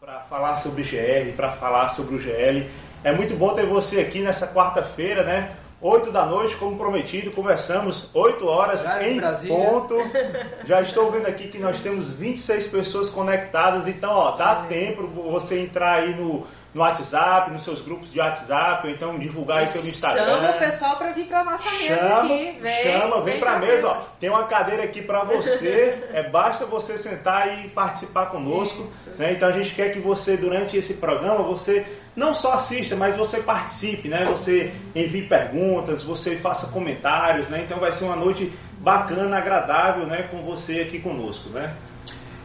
para falar sobre GR, para falar sobre o GL. É muito bom ter você aqui nessa quarta-feira, né? 8 da noite, como prometido, conversamos 8 horas em Brasília. ponto. Já estou vendo aqui que nós temos 26 pessoas conectadas, então ó, dá É. tempo você entrar aí no, no WhatsApp, nos seus grupos de WhatsApp, ou então divulgar aí pelo Instagram. Chama o pessoal para vir para nossa mesa Chama, aqui. Vem, chama, vem, pra, pra mesa, ó. Tem uma cadeira aqui pra você. é basta você sentar e participar conosco, né? Então a gente quer que você durante esse programa você não só assista, mas você participe, né? Você envie perguntas, você faça comentários, né? Então vai ser uma noite bacana, agradável, né, com você aqui conosco, né?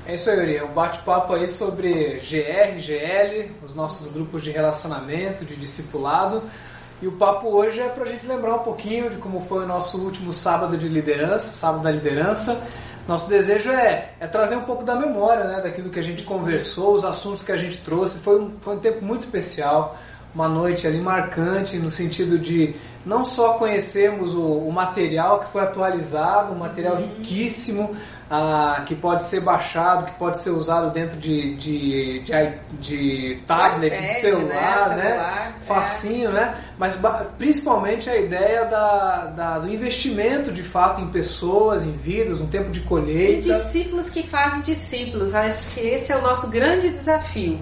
É isso aí, Yuri. É um bate-papo aí sobre GR, GL, os nossos grupos de relacionamento, de discipulado. E o papo hoje é para a gente lembrar um pouquinho de como foi o nosso último sábado de liderança, sábado da liderança. Nosso desejo é, é trazer um pouco da memória, né, daquilo que a gente conversou, os assuntos que a gente trouxe. Foi um, foi um tempo muito especial, uma noite ali marcante no sentido de não só conhecermos o, o material que foi atualizado, um material riquíssimo, ah, que pode ser baixado, que pode ser usado dentro de, de, de, de tablet, de iPad, celular, né? né? Celular, é. Facinho, né? Mas principalmente a ideia da, da- do investimento de fato em pessoas, em vidas, um tempo de E colheita. discípulos que fazem discípulos. Acho que esse é o nosso grande desafio.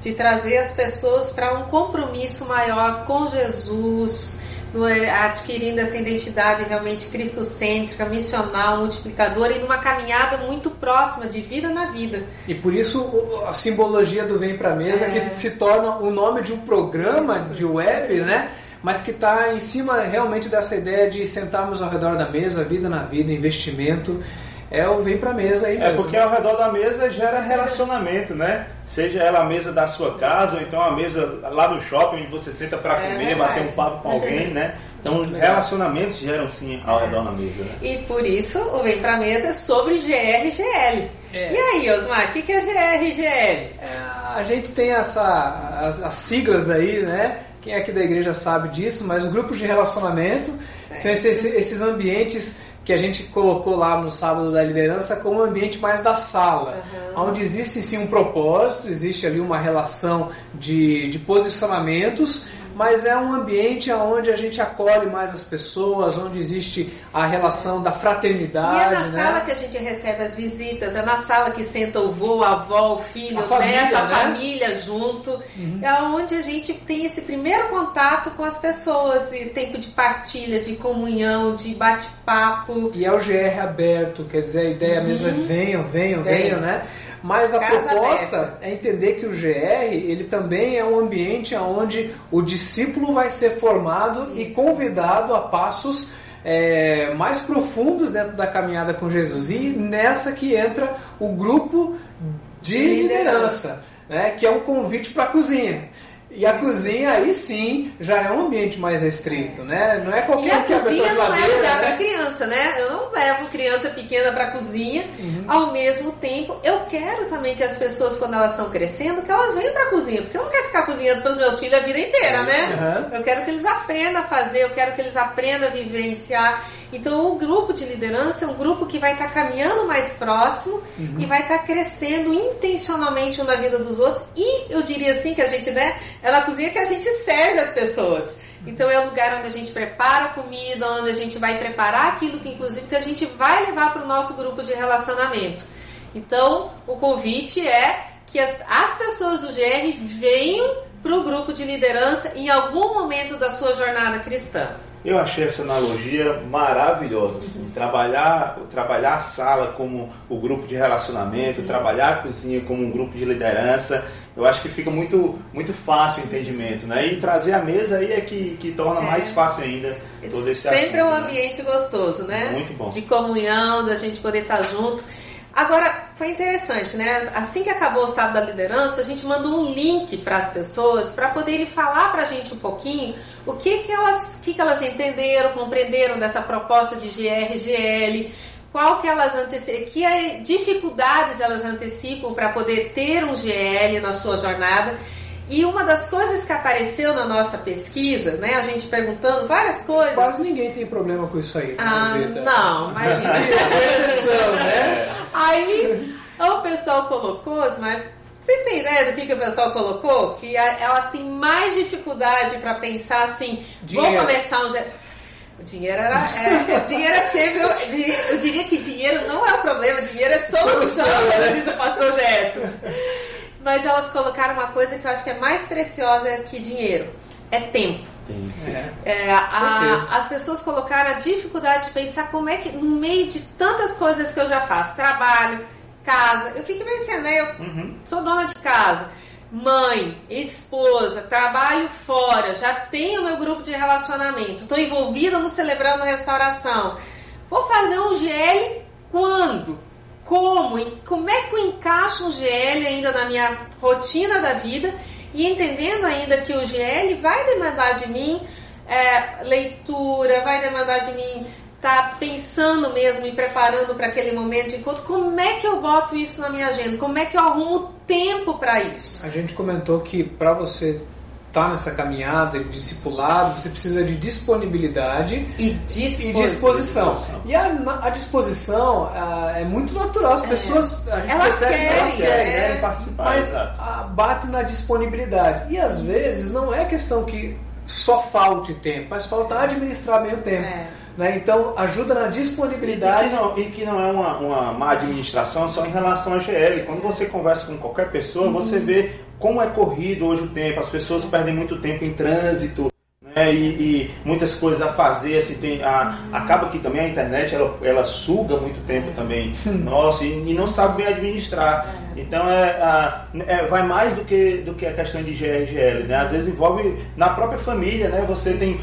De trazer as pessoas para um compromisso maior com Jesus, é, adquirindo essa identidade realmente cristocêntrica, missional, multiplicadora e numa caminhada muito próxima de vida na vida. E por isso a simbologia do Vem Pra Mesa É. que se torna o nome de um programa de web, né? Mas que está em cima realmente dessa ideia de sentarmos ao redor da mesa, vida na vida, investimento. É o Vem Pra Mesa aí É mesmo. porque ao redor da mesa gera relacionamento, né? Seja ela a mesa da sua casa, ou então a mesa lá no shopping onde você senta para É comer, verdade. bater um papo com alguém, né? Então relacionamentos geram sim ao redor da mesa, né? E por isso o Vem Pra Mesa é sobre GR e GL. É. E aí, Osmar, o que, que é GR e GL? É, a gente tem essa, as, as siglas aí, né? Quem aqui da igreja sabe disso, mas os grupos de relacionamento são esses, esses ambientes que a gente colocou lá no sábado da liderança como um ambiente mais da sala, onde existe sim um propósito, existe ali uma relação de, de posicionamentos, mas é um ambiente onde a gente acolhe mais as pessoas, onde existe a relação da E é fraternidade, na né? sala que a gente recebe as visitas, é na sala que senta o vô, a avó, o filho, A o família, neto, a né? família junto. É onde a gente tem esse primeiro contato com as pessoas, e tempo de partilha, de comunhão, de bate-papo. E é o GR aberto, quer dizer, a ideia mesmo é venham, venham, Uhum. Venham. venham, né? Mas a Casa proposta aberta. é entender que o GR, ele também é um ambiente onde o discípulo vai ser formado e convidado a passos é, mais profundos dentro da caminhada com Jesus. E nessa que entra o grupo de Liderança. liderança, né? que é um convite para a cozinha. E a cozinha aí sim já é um ambiente mais restrito, né? Não é E qualquer a que abre a cozinha não é lugar né? para criança, né? Eu não levo criança pequena para cozinha. Uhum. Ao mesmo tempo, eu quero também que as pessoas, quando elas estão crescendo, que elas venham para cozinha. Porque eu não quero ficar cozinhando para os meus filhos a vida inteira, né? Uhum. Eu quero que eles aprendam a fazer, eu quero que eles aprendam a vivenciar. Então, o grupo de liderança é um grupo que vai estar caminhando mais próximo Uhum. e vai estar crescendo intencionalmente um na vida dos outros. E eu diria assim que a gente, né? É na cozinha que a gente serve as pessoas. Então é o lugar onde a gente prepara a comida, onde a gente vai preparar aquilo que inclusive que a gente vai levar para o nosso grupo de relacionamento. Então o convite é que as pessoas do GR venham para o grupo de liderança em algum momento da sua jornada cristã. Eu achei essa analogia maravilhosa. Assim. Trabalhar, trabalhar a sala como o grupo de relacionamento, trabalhar a cozinha como um grupo de liderança, eu acho que fica muito, muito fácil o entendimento. Né? E trazer a mesa aí é que, que torna mais fácil ainda todo esse Sempre é um assunto, né? ambiente gostoso, né? Muito bom. De comunhão, da gente poder estar junto. Agora, foi interessante, né? Assim que acabou o sábado da liderança, a gente mandou um link para as pessoas para poderem falar para a gente um pouquinho o que, que, elas, que, que elas entenderam, compreenderam dessa proposta de GR-GL, qual que elas antecipam, que dificuldades elas antecipam para poder ter um GL na sua jornada. E uma das coisas que apareceu na nossa pesquisa, né, a gente perguntando várias coisas. Quase ninguém tem problema com isso aí. Ah, não, imagina. É exceção, né? Aí o pessoal colocou, Osmar, Vocês têm ideia do que, que o pessoal colocou? Que elas têm mais dificuldade para pensar assim, dinheiro. vou começar um. O dinheiro era. É, o dinheiro é sempre. Eu diria que dinheiro não é o problema, dinheiro é solução, como né? diz o pastor Jetson. Mas elas colocaram uma coisa que eu acho que é mais preciosa que dinheiro: é tempo. É. É, a, as pessoas colocaram a dificuldade de pensar como é que, no meio de tantas coisas que eu já faço, trabalho, casa, eu fico pensando, né? Eu uhum. sou dona de casa, mãe, esposa, trabalho fora, já tenho meu grupo de relacionamento, estou envolvida no Celebrando Restauração. Vou fazer um GL quando? Como? Como é que eu encaixo um GL ainda na minha rotina da vida? e entendendo ainda que o GL vai demandar de mim é, leitura, vai demandar de mim tá pensando mesmo e preparando para aquele momento de encontro, como é que eu boto isso na minha agenda? Como é que eu arrumo tempo para isso? A gente comentou que para você estar tá nessa caminhada de discipulado, você precisa de disponibilidade e disposição. E, disposição. e a, a disposição a, é muito natural. As é. pessoas gente elas percebe, querem, elas querem, é. querem participar, mas a, bate na disponibilidade. E às vezes não é questão que só falte tempo, mas falta administrar bem o tempo. É. Né? Então, ajuda na disponibilidade. E que não, e que não é uma, uma má administração só em relação a GL. Quando você conversa com qualquer pessoa, uhum. você vê como é corrido hoje o tempo. As pessoas perdem muito tempo em trânsito, né? E, e, muitas coisas a fazer, assim, tem, a, acaba que também a internet ela, ela suga muito tempo também nossa e, e não sabe bem administrar. É. Então é, a, é, vai mais do que, do que a questão de GRGL, né? Às vezes envolve na própria família, né? Você tem,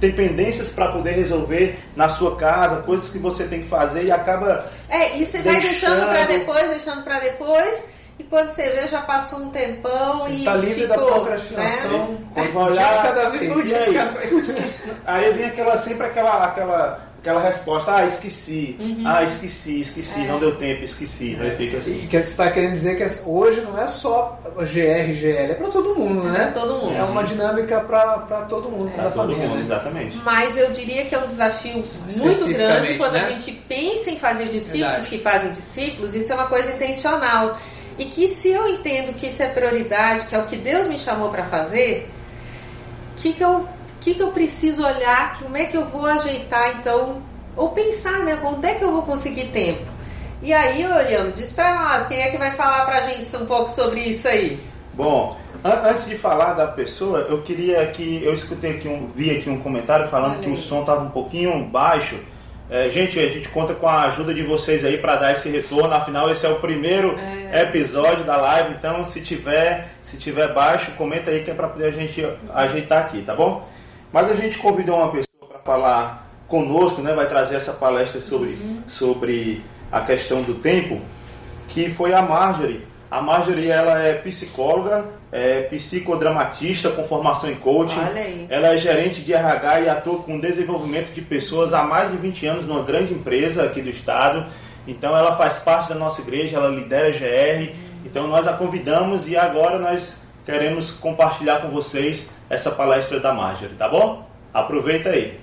tem pendências para poder resolver na sua casa, coisas que você tem que fazer e acaba. É, e você vai deixando para depois, deixando para depois e quando você vê, já passou um tempão você e. Tá livre ficou, da procrastinação. Né? Quando vai olhar. cada vez aí, aí vem aquela, sempre aquela, aquela, aquela resposta: ah, esqueci. Uhum. Ah, esqueci, esqueci, é. não deu tempo, esqueci. Né? Fica assim. E que você está querendo dizer que hoje não é só GR, GL, é para todo mundo, é né? Pra todo mundo. É uma dinâmica para todo mundo, é. para a família. Mundo, né? Exatamente. Mas eu diria que é um desafio muito grande quando né? a gente pensa em fazer discípulos Verdade. que fazem discípulos, isso é uma coisa intencional. E que se eu entendo que isso é prioridade, que é o que Deus me chamou para fazer, o que, que, eu, que, que eu preciso olhar, como é que eu vou ajeitar então, ou pensar, né? Onde é que eu vou conseguir tempo? E aí, olhando, diz para nós, quem é que vai falar para a gente um pouco sobre isso aí? Bom, antes de falar da pessoa, eu queria que eu escutei aqui um, vi aqui um comentário falando Valeu. que o som estava um pouquinho baixo. É, gente, a gente conta com a ajuda de vocês aí para dar esse retorno. Afinal, esse é o primeiro é. episódio da live. Então, se tiver, se tiver baixo, comenta aí que é para poder a gente ajeitar aqui, tá bom? Mas a gente convidou uma pessoa para falar conosco, né? Vai trazer essa palestra sobre, uhum. sobre a questão do tempo, que foi a Marjorie. A Marjorie ela é psicóloga, é psicodramatista com formação em coaching. Ela é gerente de RH e atua com desenvolvimento de pessoas há mais de 20 anos numa grande empresa aqui do estado. Então ela faz parte da nossa igreja, ela lidera a GR. Então nós a convidamos e agora nós queremos compartilhar com vocês essa palestra da Marjorie, tá bom? Aproveita aí.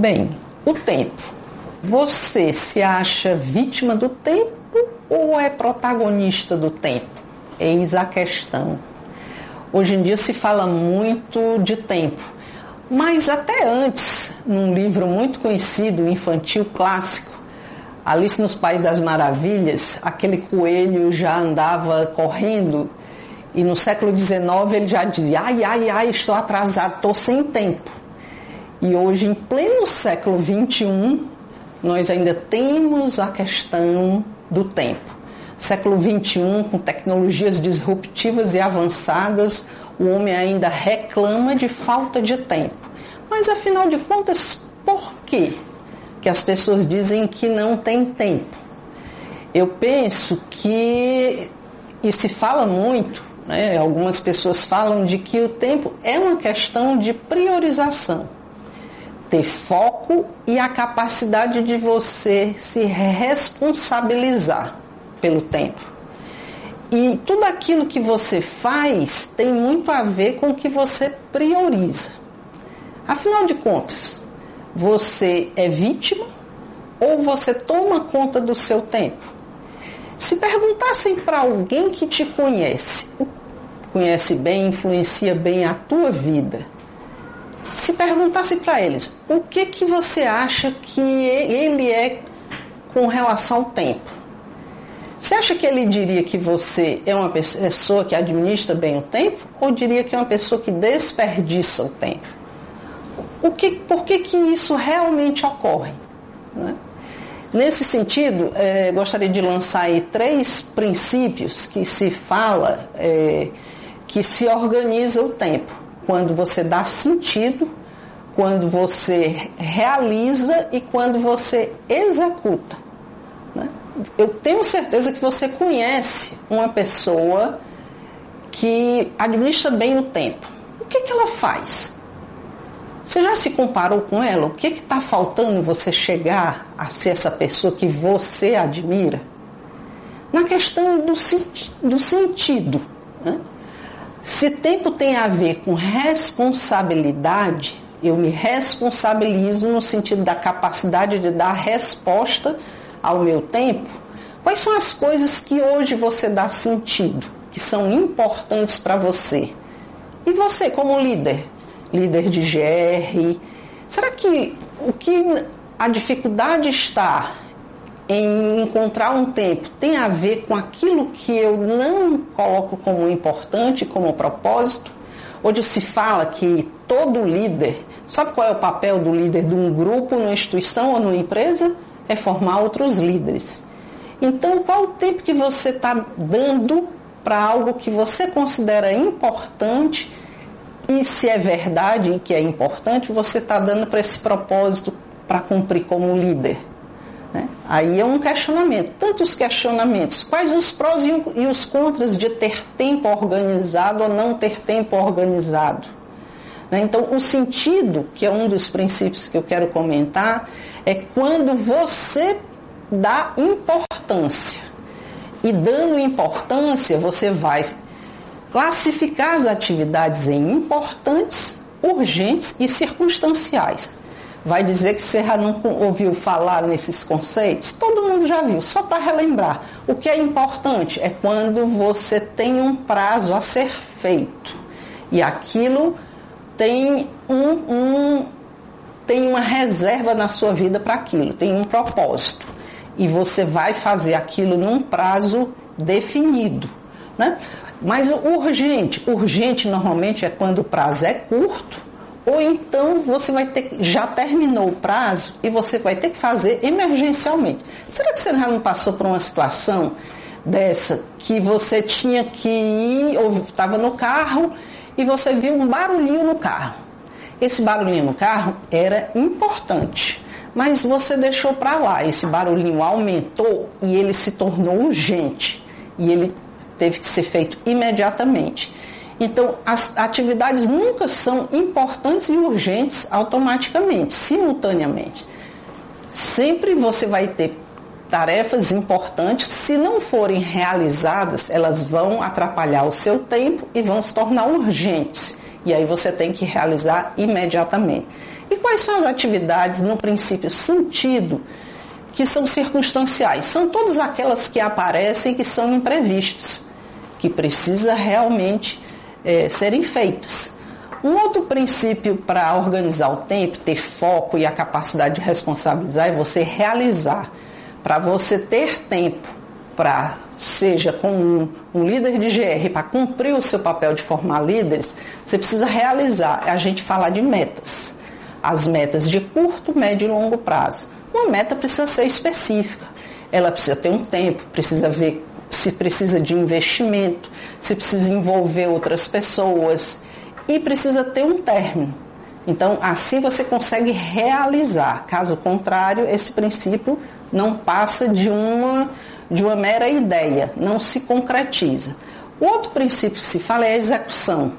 Bem, o tempo. Você se acha vítima do tempo ou é protagonista do tempo? Eis a questão. Hoje em dia se fala muito de tempo, mas até antes, num livro muito conhecido, infantil clássico, Alice nos Países das Maravilhas, aquele coelho já andava correndo e no século XIX ele já dizia: ai, ai, ai, estou atrasado, estou sem tempo. E hoje, em pleno século XXI, nós ainda temos a questão do tempo. Século XXI, com tecnologias disruptivas e avançadas, o homem ainda reclama de falta de tempo. Mas afinal de contas, por quê que as pessoas dizem que não tem tempo? Eu penso que, e se fala muito, né, algumas pessoas falam de que o tempo é uma questão de priorização ter foco e a capacidade de você se responsabilizar pelo tempo. E tudo aquilo que você faz tem muito a ver com o que você prioriza. Afinal de contas, você é vítima ou você toma conta do seu tempo? Se perguntassem para alguém que te conhece, conhece bem, influencia bem a tua vida, se perguntasse para eles o que que você acha que ele é com relação ao tempo, você acha que ele diria que você é uma pessoa que administra bem o tempo ou diria que é uma pessoa que desperdiça o tempo? O que, por que, que isso realmente ocorre? Né? Nesse sentido, é, gostaria de lançar aí três princípios que se fala é, que se organiza o tempo. Quando você dá sentido, quando você realiza e quando você executa. Né? eu tenho certeza que você conhece uma pessoa que administra bem o tempo. O que, que ela faz? Você já se comparou com ela? O que está faltando você chegar a ser essa pessoa que você admira? Na questão do, do sentido. Né? Se tempo tem a ver com responsabilidade, eu me responsabilizo no sentido da capacidade de dar resposta ao meu tempo, quais são as coisas que hoje você dá sentido, que são importantes para você? E você, como líder, líder de GR, será que o que a dificuldade está em encontrar um tempo tem a ver com aquilo que eu não coloco como importante, como propósito? Onde se fala que todo líder, sabe qual é o papel do líder de um grupo, numa instituição ou numa empresa? é formar outros líderes. Então, qual o tempo que você está dando para algo que você considera importante e se é verdade que é importante, você está dando para esse propósito para cumprir como líder? Né? Aí é um questionamento. Tantos questionamentos. Quais os prós e os contras de ter tempo organizado ou não ter tempo organizado? Né? Então, o sentido, que é um dos princípios que eu quero comentar, é quando você dá importância. E dando importância, você vai classificar as atividades em importantes, urgentes e circunstanciais. Vai dizer que você já não ouviu falar nesses conceitos? Todo mundo já viu, só para relembrar. O que é importante é quando você tem um prazo a ser feito. E aquilo tem um, um tem uma reserva na sua vida para aquilo, tem um propósito. E você vai fazer aquilo num prazo definido. Né? Mas urgente, urgente normalmente é quando o prazo é curto, ou então você vai ter já terminou o prazo e você vai ter que fazer emergencialmente. Será que você já não passou por uma situação dessa que você tinha que ir ou estava no carro e você viu um barulhinho no carro. Esse barulhinho no carro era importante, mas você deixou para lá. Esse barulhinho aumentou e ele se tornou urgente e ele teve que ser feito imediatamente. Então, as atividades nunca são importantes e urgentes automaticamente, simultaneamente. Sempre você vai ter tarefas importantes, se não forem realizadas, elas vão atrapalhar o seu tempo e vão se tornar urgentes. E aí você tem que realizar imediatamente. E quais são as atividades, no princípio, sentido, que são circunstanciais? São todas aquelas que aparecem que são imprevistas, que precisa realmente é, serem feitas. Um outro princípio para organizar o tempo, ter foco e a capacidade de responsabilizar é você realizar para você ter tempo para, seja com um, um, líder de GR, para cumprir o seu papel de formar líderes, você precisa realizar, a gente falar de metas. As metas de curto, médio e longo prazo. Uma meta precisa ser específica, ela precisa ter um tempo, precisa ver se precisa de investimento, se precisa envolver outras pessoas e precisa ter um término. Então, assim você consegue realizar. Caso contrário, esse princípio não passa de uma, de uma mera ideia, não se concretiza. O outro princípio que se fala é a execução.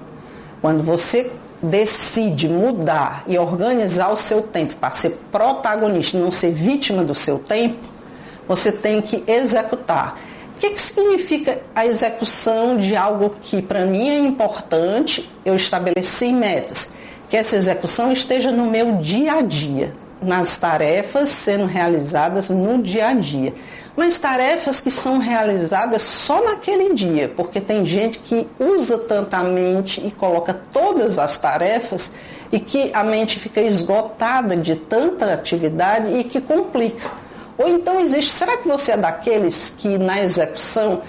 Quando você decide mudar e organizar o seu tempo para ser protagonista, não ser vítima do seu tempo, você tem que executar. Que, que significa a execução de algo que para mim é importante? Eu estabeleci metas que essa execução esteja no meu dia a dia, nas tarefas sendo realizadas no dia a dia. Mas tarefas que são realizadas só naquele dia, porque tem gente que usa tanta mente e coloca todas as tarefas e que a mente fica esgotada de tanta atividade e que complica. Ou então existe, será que você é daqueles que na execução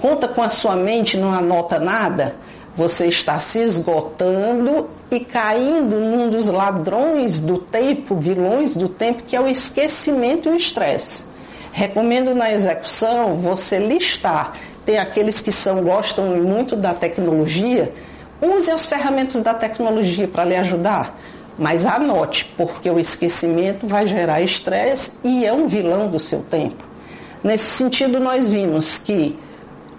conta com a sua mente não anota nada? Você está se esgotando e caindo num dos ladrões do tempo, vilões do tempo, que é o esquecimento e o estresse. Recomendo na execução você listar. Tem aqueles que são, gostam muito da tecnologia, use as ferramentas da tecnologia para lhe ajudar. Mas anote, porque o esquecimento vai gerar estresse e é um vilão do seu tempo. Nesse sentido, nós vimos que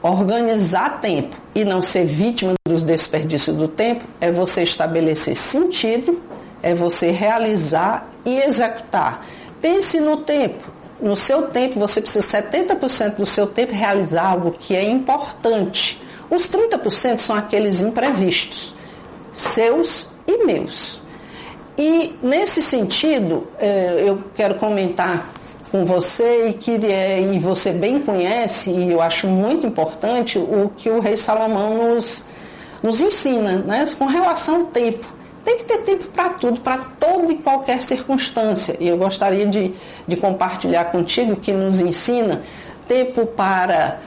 organizar tempo e não ser vítima dos desperdícios do tempo é você estabelecer sentido, é você realizar e executar. Pense no tempo. No seu tempo, você precisa 70% do seu tempo realizar algo que é importante. Os 30% são aqueles imprevistos, seus e meus. E nesse sentido, eh, eu quero comentar com você e que e você bem conhece e eu acho muito importante o que o rei Salomão nos, nos ensina, né? com relação ao tempo. Tem que ter tempo para tudo, para toda e qualquer circunstância. E eu gostaria de, de compartilhar contigo que nos ensina tempo para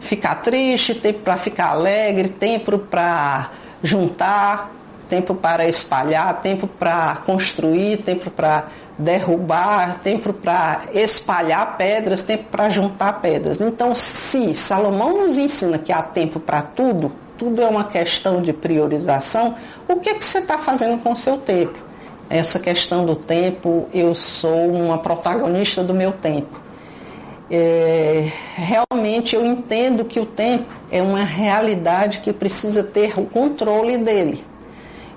ficar triste, tempo para ficar alegre, tempo para juntar, tempo para espalhar, tempo para construir, tempo para derrubar, tempo para espalhar pedras, tempo para juntar pedras. Então, se Salomão nos ensina que há tempo para tudo, tudo é uma questão de priorização, o que, é que você está fazendo com o seu tempo? Essa questão do tempo, eu sou uma protagonista do meu tempo. É, realmente eu entendo que o tempo é uma realidade que precisa ter o controle dele.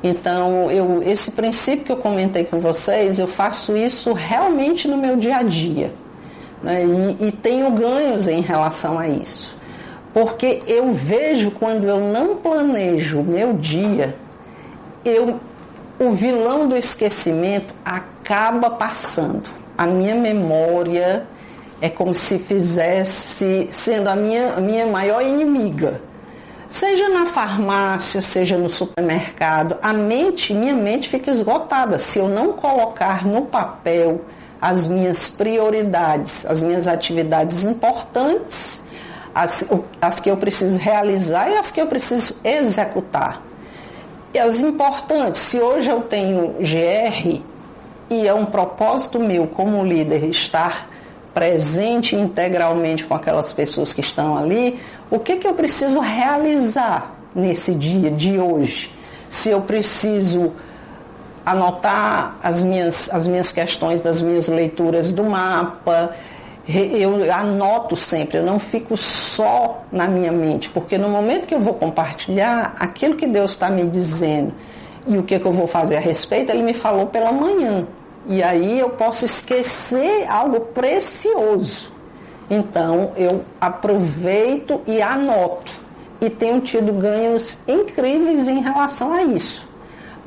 Então, eu, esse princípio que eu comentei com vocês, eu faço isso realmente no meu dia a dia. Né? E, e tenho ganhos em relação a isso. Porque eu vejo quando eu não planejo o meu dia, eu, o vilão do esquecimento acaba passando. A minha memória é como se fizesse sendo a minha, a minha maior inimiga. Seja na farmácia, seja no supermercado, a mente, minha mente fica esgotada se eu não colocar no papel as minhas prioridades, as minhas atividades importantes, as, as que eu preciso realizar e as que eu preciso executar. E as importantes, se hoje eu tenho GR e é um propósito meu como líder estar presente integralmente com aquelas pessoas que estão ali, o que, que eu preciso realizar nesse dia de hoje? Se eu preciso anotar as minhas, as minhas questões das minhas leituras do mapa, eu anoto sempre, eu não fico só na minha mente, porque no momento que eu vou compartilhar aquilo que Deus está me dizendo e o que, que eu vou fazer a respeito, Ele me falou pela manhã. E aí eu posso esquecer algo precioso. Então eu aproveito e anoto. E tenho tido ganhos incríveis em relação a isso.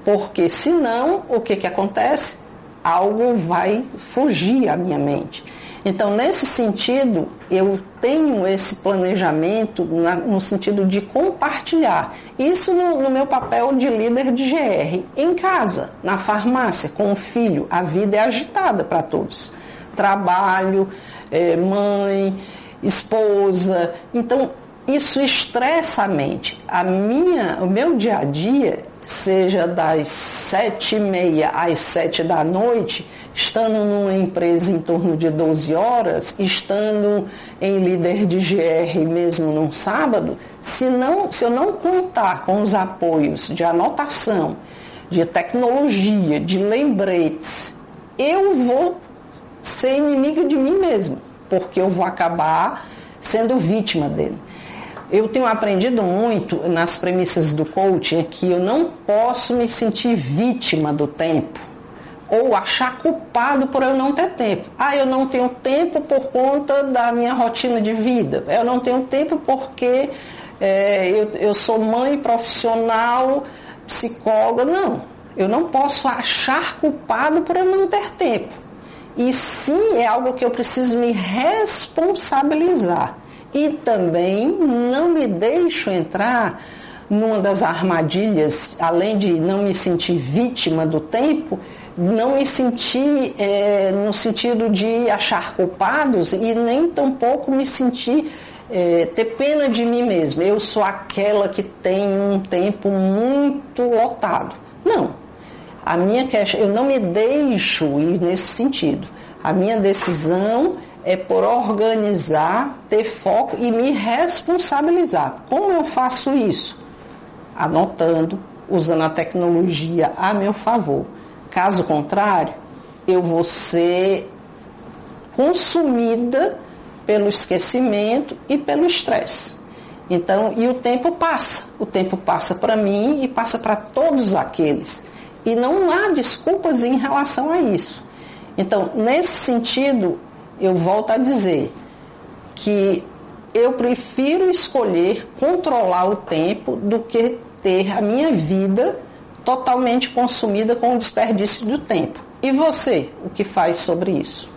Porque senão, o que, que acontece? Algo vai fugir à minha mente. Então, nesse sentido, eu tenho esse planejamento na, no sentido de compartilhar. Isso no, no, meu papel de líder de GR. Em casa, na farmácia, com o filho, a vida é agitada para todos. Trabalho, é, mãe, esposa. Então, isso estressa a mente. A minha, o meu dia a dia, seja das sete e meia às sete da noite, estando numa empresa em torno de 12 horas, estando em líder de GR mesmo num sábado, se, não, se eu não contar com os apoios de anotação, de tecnologia, de lembretes, eu vou ser inimiga de mim mesmo, porque eu vou acabar sendo vítima dele. Eu tenho aprendido muito nas premissas do coaching que eu não posso me sentir vítima do tempo ou achar culpado por eu não ter tempo. Ah, eu não tenho tempo por conta da minha rotina de vida. Eu não tenho tempo porque é, eu, eu sou mãe profissional, psicóloga. Não. Eu não posso achar culpado por eu não ter tempo. E sim é algo que eu preciso me responsabilizar. E também não me deixo entrar numa das armadilhas, além de não me sentir vítima do tempo, não me sentir é, no sentido de achar culpados e nem tampouco me sentir é, ter pena de mim mesma. Eu sou aquela que tem um tempo muito lotado. Não. A minha questão, eu não me deixo ir nesse sentido. A minha decisão é por organizar, ter foco e me responsabilizar. Como eu faço isso? Anotando, usando a tecnologia a meu favor. Caso contrário, eu vou ser consumida pelo esquecimento e pelo estresse. Então, e o tempo passa. O tempo passa para mim e passa para todos aqueles. E não há desculpas em relação a isso. Então, nesse sentido, eu volto a dizer que eu prefiro escolher controlar o tempo do que ter a minha vida totalmente consumida com o desperdício do tempo. E você, o que faz sobre isso?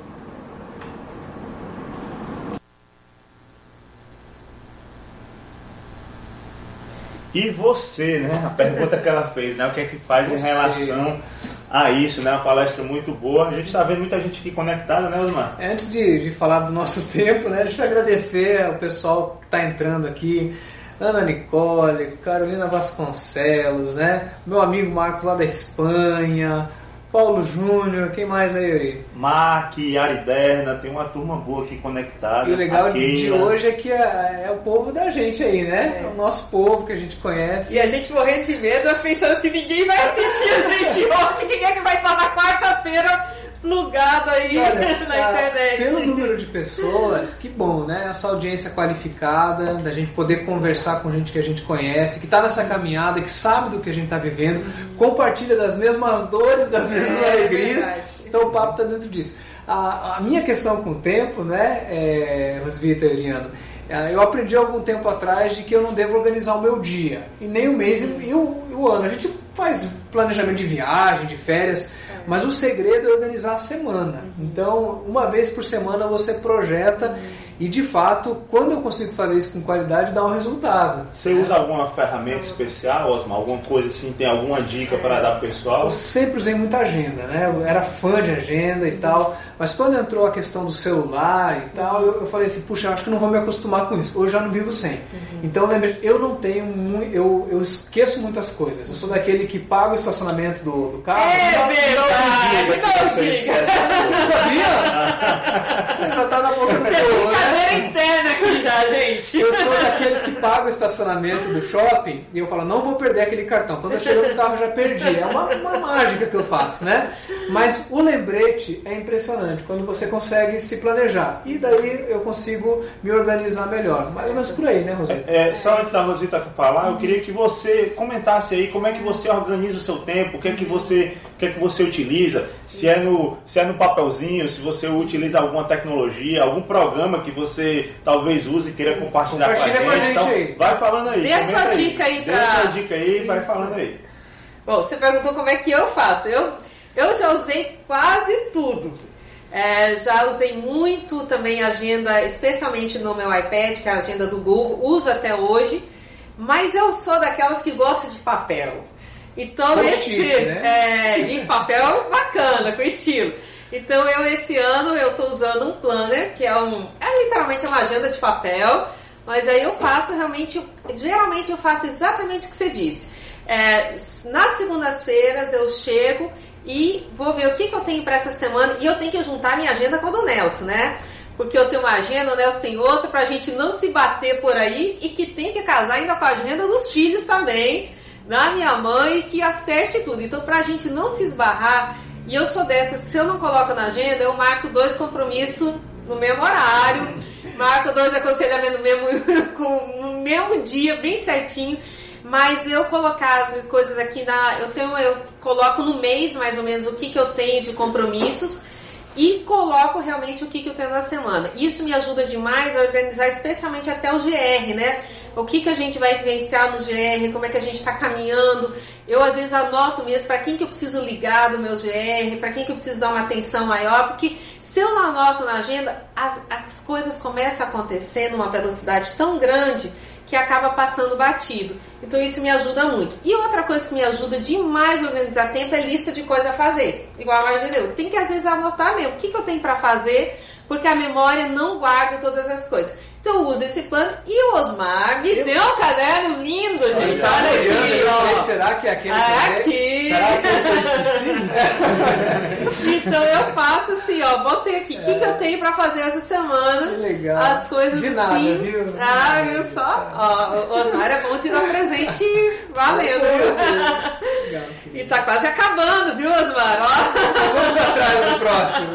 E você, né? A pergunta que ela fez, né? O que é que faz você. em relação a isso, né? Uma palestra muito boa. A gente está vendo muita gente aqui conectada, né, Osmar? Antes de, de falar do nosso tempo, né? Deixa eu agradecer ao pessoal que está entrando aqui. Ana Nicole, Carolina Vasconcelos, né? Meu amigo Marcos lá da Espanha, Paulo Júnior, quem mais aí, Yuri? Mac, Ariderna, tem uma turma boa aqui conectada. E o legal de hoje é que é, é, o povo da gente aí, né? É. o nosso povo que a gente conhece. E a gente morrendo de medo, pensando assim, ninguém vai assistir a gente hoje, quem é que vai estar na quarta-feira plugado aí Olha, na internet. Pelo número de pessoas, que bom, né? Essa audiência qualificada, da gente poder conversar com gente que a gente conhece, que está nessa caminhada, que sabe do que a gente está vivendo, compartilha das mesmas dores, das mesmas é, alegrias. É então o papo está dentro disso. A, a, minha questão com o tempo, né, é, Rosvita e Ariano, é, eu aprendi algum tempo atrás de que eu não devo organizar o meu dia, e nem o mês e o, e o ano. A gente faz planejamento de viagem, de férias, mas o segredo é organizar a semana. Então, uma vez por semana você projeta e de fato, quando eu consigo fazer isso com qualidade, dá um resultado. Você usa alguma ferramenta especial, Osmar? Alguma coisa assim? Tem alguma dica para dar pro pessoal? Eu sempre usei muita agenda, né? Eu era fã de agenda e tal, mas quando entrou a questão do celular e tal, eu, eu falei assim, puxa, acho que não vou me acostumar com isso. Hoje já não vivo sem. Uhum. Então, lembre, eu não tenho muito, eu, eu esqueço muitas coisas. Eu sou daquele que paga o estacionamento do, do carro. É não, verdade! Não, diga! Não sabia? Você já tá na boca do brincadeira interna aqui já, gente. Eu sou daqueles que pagam o estacionamento do shopping e eu falo, não vou perder aquele cartão. Quando eu chego no carro, já perdi. É uma, uma mágica que eu faço, né? Mas o lembrete é impressionante quando você consegue se planejar. E daí eu consigo me organizar melhor. Mais ou menos por aí, né, Rosita? É, é, só antes da Rosita falar, eu queria que você comentasse aí como é que você organiza o seu tempo, o que é que você, que é que você utiliza, se é no, se é no papelzinho, se você utiliza alguma tecnologia, algum programa que você talvez use e queira compartilhar com a gente. Com a gente então, aí. vai falando aí. Dê a sua aí. dica aí pra... Dê a sua dica aí e vai falando aí. Bom, você perguntou como é que eu faço. Eu, eu já usei quase tudo. É, já usei muito também agenda, especialmente no meu iPad, que é a agenda do Google, uso até hoje, mas eu sou daquelas que gostam de papel. Então, esse. Né? É, em papel bacana, com estilo. Então eu esse ano eu estou usando um planner, que é um. É literalmente uma agenda de papel, mas aí eu faço realmente. Geralmente eu faço exatamente o que você disse. É, nas segundas-feiras eu chego e vou ver o que, que eu tenho para essa semana e eu tenho que juntar minha agenda com a do Nelson, né? Porque eu tenho uma agenda, o Nelson tem outra, para a gente não se bater por aí e que tem que casar ainda com a agenda dos filhos também, da minha mãe, que acerte tudo. Então, para a gente não se esbarrar e eu sou dessa, se eu não coloco na agenda, eu marco dois compromissos no mesmo horário, marco dois aconselhamentos no mesmo, no mesmo dia, bem certinho. Mas eu colocar as coisas aqui na. Eu tenho, eu coloco no mês mais ou menos o que, que eu tenho de compromissos e coloco realmente o que, que eu tenho na semana. Isso me ajuda demais a organizar, especialmente até o GR, né? O que, que a gente vai vivenciar no GR, como é que a gente está caminhando. Eu às vezes anoto mesmo para quem que eu preciso ligar do meu GR, para quem que eu preciso dar uma atenção maior, porque se eu não anoto na agenda, as, as coisas começam a acontecer numa velocidade tão grande que acaba passando batido. Então isso me ajuda muito. E outra coisa que me ajuda demais a organizar tempo é lista de coisa a fazer. Igual a Margem deu. Tem que às vezes anotar mesmo o que, que eu tenho para fazer, porque a memória não guarda todas as coisas. Então usa esse plano. E o Osmar me eu... deu um caderno lindo, gente. Olha, aqui. Ó. Será que é aquele é aqui. Será que eu esqueci? então eu faço assim, ó. Botei aqui. O é. que, que eu tenho pra fazer essa semana? Que legal. As coisas De assim. Viu? Ah, viu só? Ó, o Osmar é bom te dar um presente valendo. Legal, e tá quase acabando, viu, Osmar? Ó. Vamos atrás do próximo.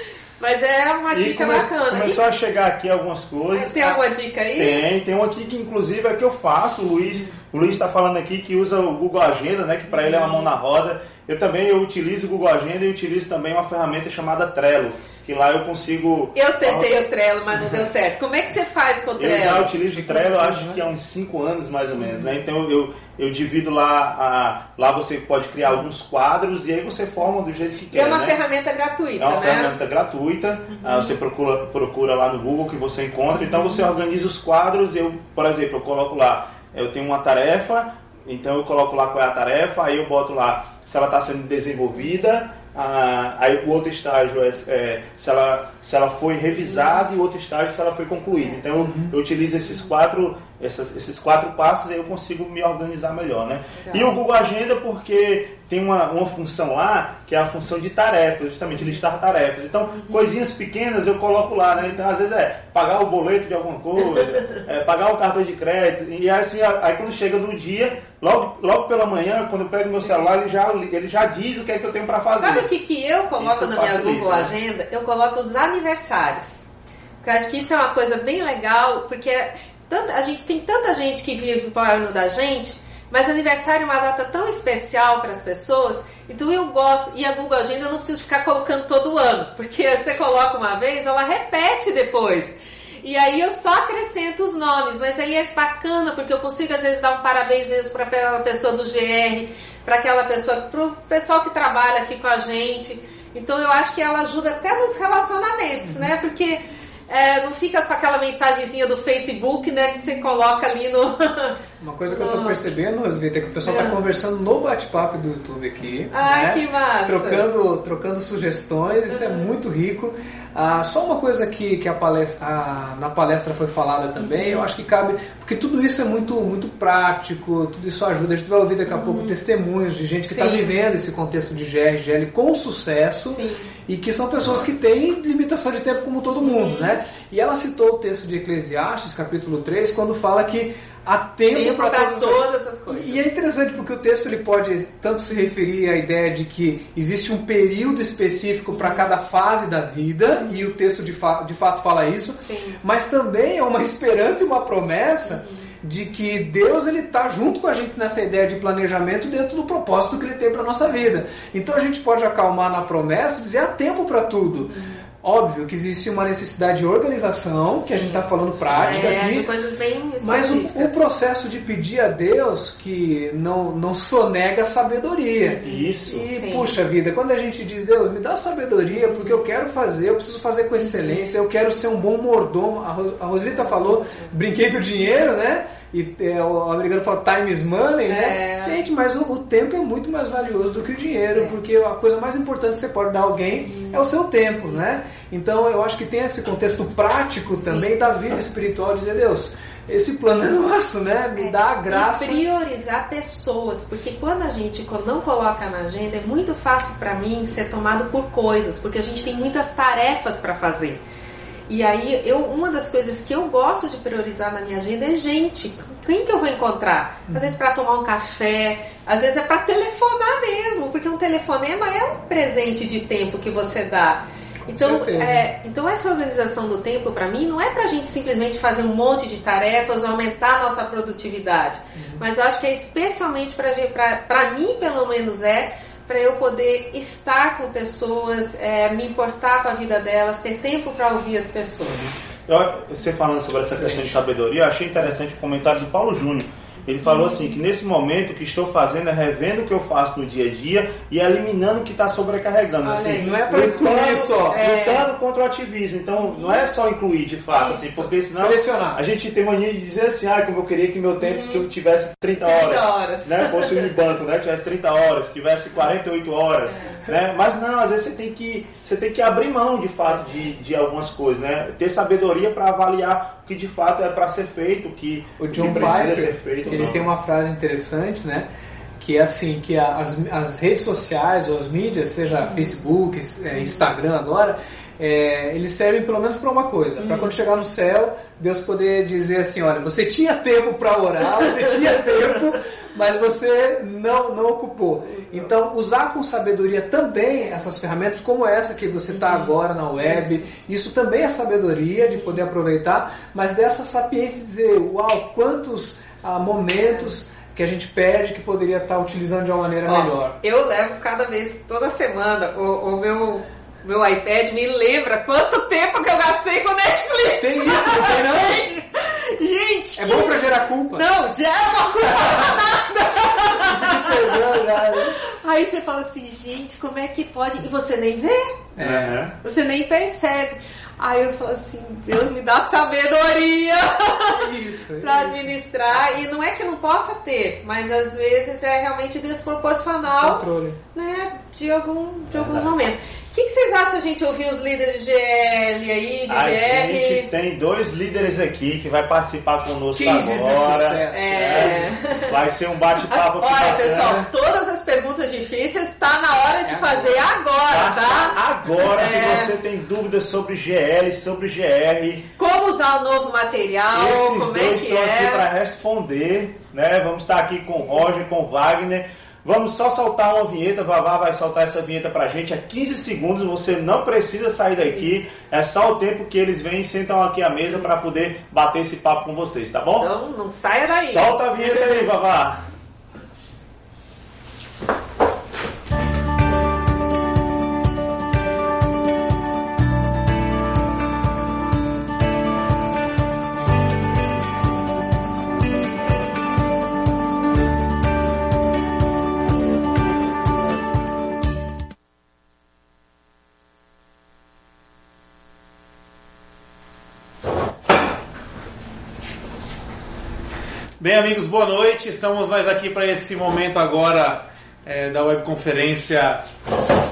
Mas é uma e dica come, bacana. Começou e... a chegar aqui algumas coisas. Tem alguma dica aí? Tem, tem uma aqui que inclusive é que eu faço. O Luiz o Luiz está falando aqui que usa o Google Agenda, né? Que para ele é uma mão na roda. Eu também eu utilizo o Google Agenda e utilizo também uma ferramenta chamada Trello que lá eu consigo. Eu tentei o Trello, mas não deu certo. Como é que você faz com o Trello? Eu já utilizo o Trello, acho que há uns 5 anos mais ou menos, né? Então eu, eu divido lá, a, lá você pode criar alguns quadros e aí você forma do jeito que quer. É uma né? ferramenta gratuita, É uma né? ferramenta gratuita. Uhum. você procura, procura lá no Google que você encontra. Então você organiza os quadros. Eu, por exemplo, eu coloco lá, eu tenho uma tarefa, então eu coloco lá qual é a tarefa, aí eu boto lá se ela está sendo desenvolvida ah, aí o outro estágio é, é, se, ela, se ela foi revisada e outro estágio se ela foi concluída. Então eu, eu utilizo esses quatro, essas, esses quatro passos e aí eu consigo me organizar melhor. Né? E o Google Agenda porque tem uma, uma função lá que é a função de tarefas, justamente listar tarefas. Então, uhum. coisinhas pequenas eu coloco lá, né? Então, às vezes é pagar o boleto de alguma coisa, é, pagar o cartão de crédito. E assim, aí quando chega no dia, logo, logo pela manhã, quando eu pego meu celular, ele já, ele já diz o que é que eu tenho para fazer. Sabe o que, que eu coloco isso na minha Google né? Agenda? Eu coloco os aniversários. Porque eu acho que isso é uma coisa bem legal, porque tanta, a gente tem tanta gente que vive o ano da gente mas aniversário é uma data tão especial para as pessoas, então eu gosto. E a Google Agenda eu não preciso ficar colocando todo ano, porque você coloca uma vez, ela repete depois. E aí eu só acrescento os nomes, mas aí é bacana porque eu consigo às vezes dar um parabéns mesmo para aquela pessoa do GR, para aquela pessoa, para o pessoal que trabalha aqui com a gente. Então eu acho que ela ajuda até nos relacionamentos, né? Porque é, não fica só aquela mensagenzinha do Facebook, né, que você coloca ali no. Uma coisa que eu tô percebendo, Rosvita, é que o pessoal é. tá conversando no bate-papo do YouTube aqui. Ai, né? que massa! Trocando, trocando sugestões, isso é muito rico. Ah, só uma coisa que, que a palestra, a, na palestra foi falada também, eu acho que cabe, porque tudo isso é muito, muito prático, tudo isso ajuda. A gente vai ouvir daqui a pouco uhum. testemunhos de gente que está vivendo esse contexto de GRGL com sucesso Sim. e que são pessoas que têm limitação de tempo como todo mundo, né? E ela citou o texto de Eclesiastes, capítulo 3, quando fala que há tempo, tempo para todas, todas essas coisas. E é interessante porque o texto ele pode tanto se referir à ideia de que existe um período específico para cada fase da vida, e o texto de, fa de fato fala isso, Sim. mas também é uma esperança e uma promessa de que Deus ele está junto com a gente nessa ideia de planejamento dentro do propósito que ele tem para nossa vida. Então a gente pode acalmar na promessa e dizer há tempo para tudo. Óbvio que existe uma necessidade de organização, sim, que a gente está falando prática é, aqui. coisas bem mas o, o, processo de pedir a Deus que não, não sonega a sabedoria. Isso. E, sim. puxa vida, quando a gente diz, Deus, me dá sabedoria, porque eu quero fazer, eu preciso fazer com excelência, eu quero ser um bom mordomo. A Rosvita falou, brinquei do dinheiro, né? E é, o americano fala time is money, né? É. Gente, mas o, o, tempo é muito mais valioso do que o dinheiro, é. porque a coisa mais importante que você pode dar a alguém hum. é o seu tempo, né? Então eu acho que tem esse contexto prático Sim. também da vida espiritual, dizer, Deus, esse plano é nosso, né? Me é, dá a graça. E priorizar pessoas, porque quando a gente não coloca na agenda, é muito fácil para mim ser tomado por coisas, porque a gente tem muitas tarefas para fazer. E aí, eu, uma das coisas que eu gosto de priorizar na minha agenda é gente. Quem que eu vou encontrar? Às vezes para tomar um café, às vezes é para telefonar mesmo, porque um telefonema é um presente de tempo que você dá. Então, é, então essa organização do tempo para mim não é para a gente simplesmente fazer um monte de tarefas ou aumentar a nossa produtividade, uhum. mas eu acho que é especialmente para mim pelo menos é para eu poder estar com pessoas, é, me importar com a vida delas, ter tempo para ouvir as pessoas. Eu, você falando sobre essa questão de sabedoria, eu achei interessante o comentário do Paulo Júnior. Ele falou assim que nesse momento o que estou fazendo é revendo o que eu faço no dia a dia e eliminando o que está sobrecarregando. Olha Assim. Não é pra incluir só. É. lutando contra o ativismo. Então não é só incluir de fato, Isso. assim, porque senão Selecionar. a gente tem mania de dizer assim, ah, como eu queria que meu tempo que eu tivesse 30 30 horas, horas. né? Fosse o Unibanco, né? Que tivesse 30 horas, tivesse 48 horas, É. né? Mas não, às vezes você tem que você tem que abrir mão de fato de, de algumas coisas, né? Ter sabedoria para avaliar que de fato é para ser feito, que, O que John precisa Piper, ser feito. que ele não. tem uma frase interessante, né? Que é assim, que as, as redes sociais ou as mídias, seja Facebook, é, Instagram agora, é, eles servem pelo menos para uma coisa, para quando chegar no céu, Deus poder dizer assim, olha, você tinha tempo para orar, você tinha tempo, mas você não, não ocupou. Então, usar com sabedoria também essas ferramentas como essa que você está agora na web, isso também é sabedoria de poder aproveitar, mas dessa sapiência de dizer, uau, quantos ah, momentos que a gente perde que poderia estar utilizando de uma maneira Ó, melhor. Eu levo cada vez, toda semana, o, o meu, meu iPad me lembra quanto tempo que eu gastei com Netflix. Tem isso, não tem não? Gente, É bom pra gerar culpa. não, é uma já, né? Aí você fala assim, gente, como é que pode? E você nem vê, É. você nem percebe. Aí eu falo assim, Deus me dá sabedoria Isso, pra isso. administrar. E não é que não possa ter, mas às vezes é realmente desproporcional Controle. né, de, algum, de alguns momentos. O que, que vocês acham da gente ouvir os líderes de GL aí, de A GR? gente tem dois líderes aqui que vai participar conosco Cases de agora. sucesso. É. Vai ser um bate-papo aqui Olha, bacana. pessoal, todas as perguntas difíceis está na hora de fazer agora, tá? agora, É. se você tem dúvidas sobre GL, sobre GR, Como usar o novo material, esses como dois é que estão aqui é. para responder, né? Vamos estar aqui com o Roger, com o Wagner. Vamos só soltar uma vinheta, Vavá vai soltar essa vinheta pra gente a 15 segundos, você não precisa sair daqui, é só o tempo que eles vêm e sentam aqui à mesa para poder bater esse papo com vocês, tá bom? Então não saia daí. Solta a vinheta aí, Vavá. Amigos, boa noite. Estamos nós aqui para esse momento agora é, da webconferência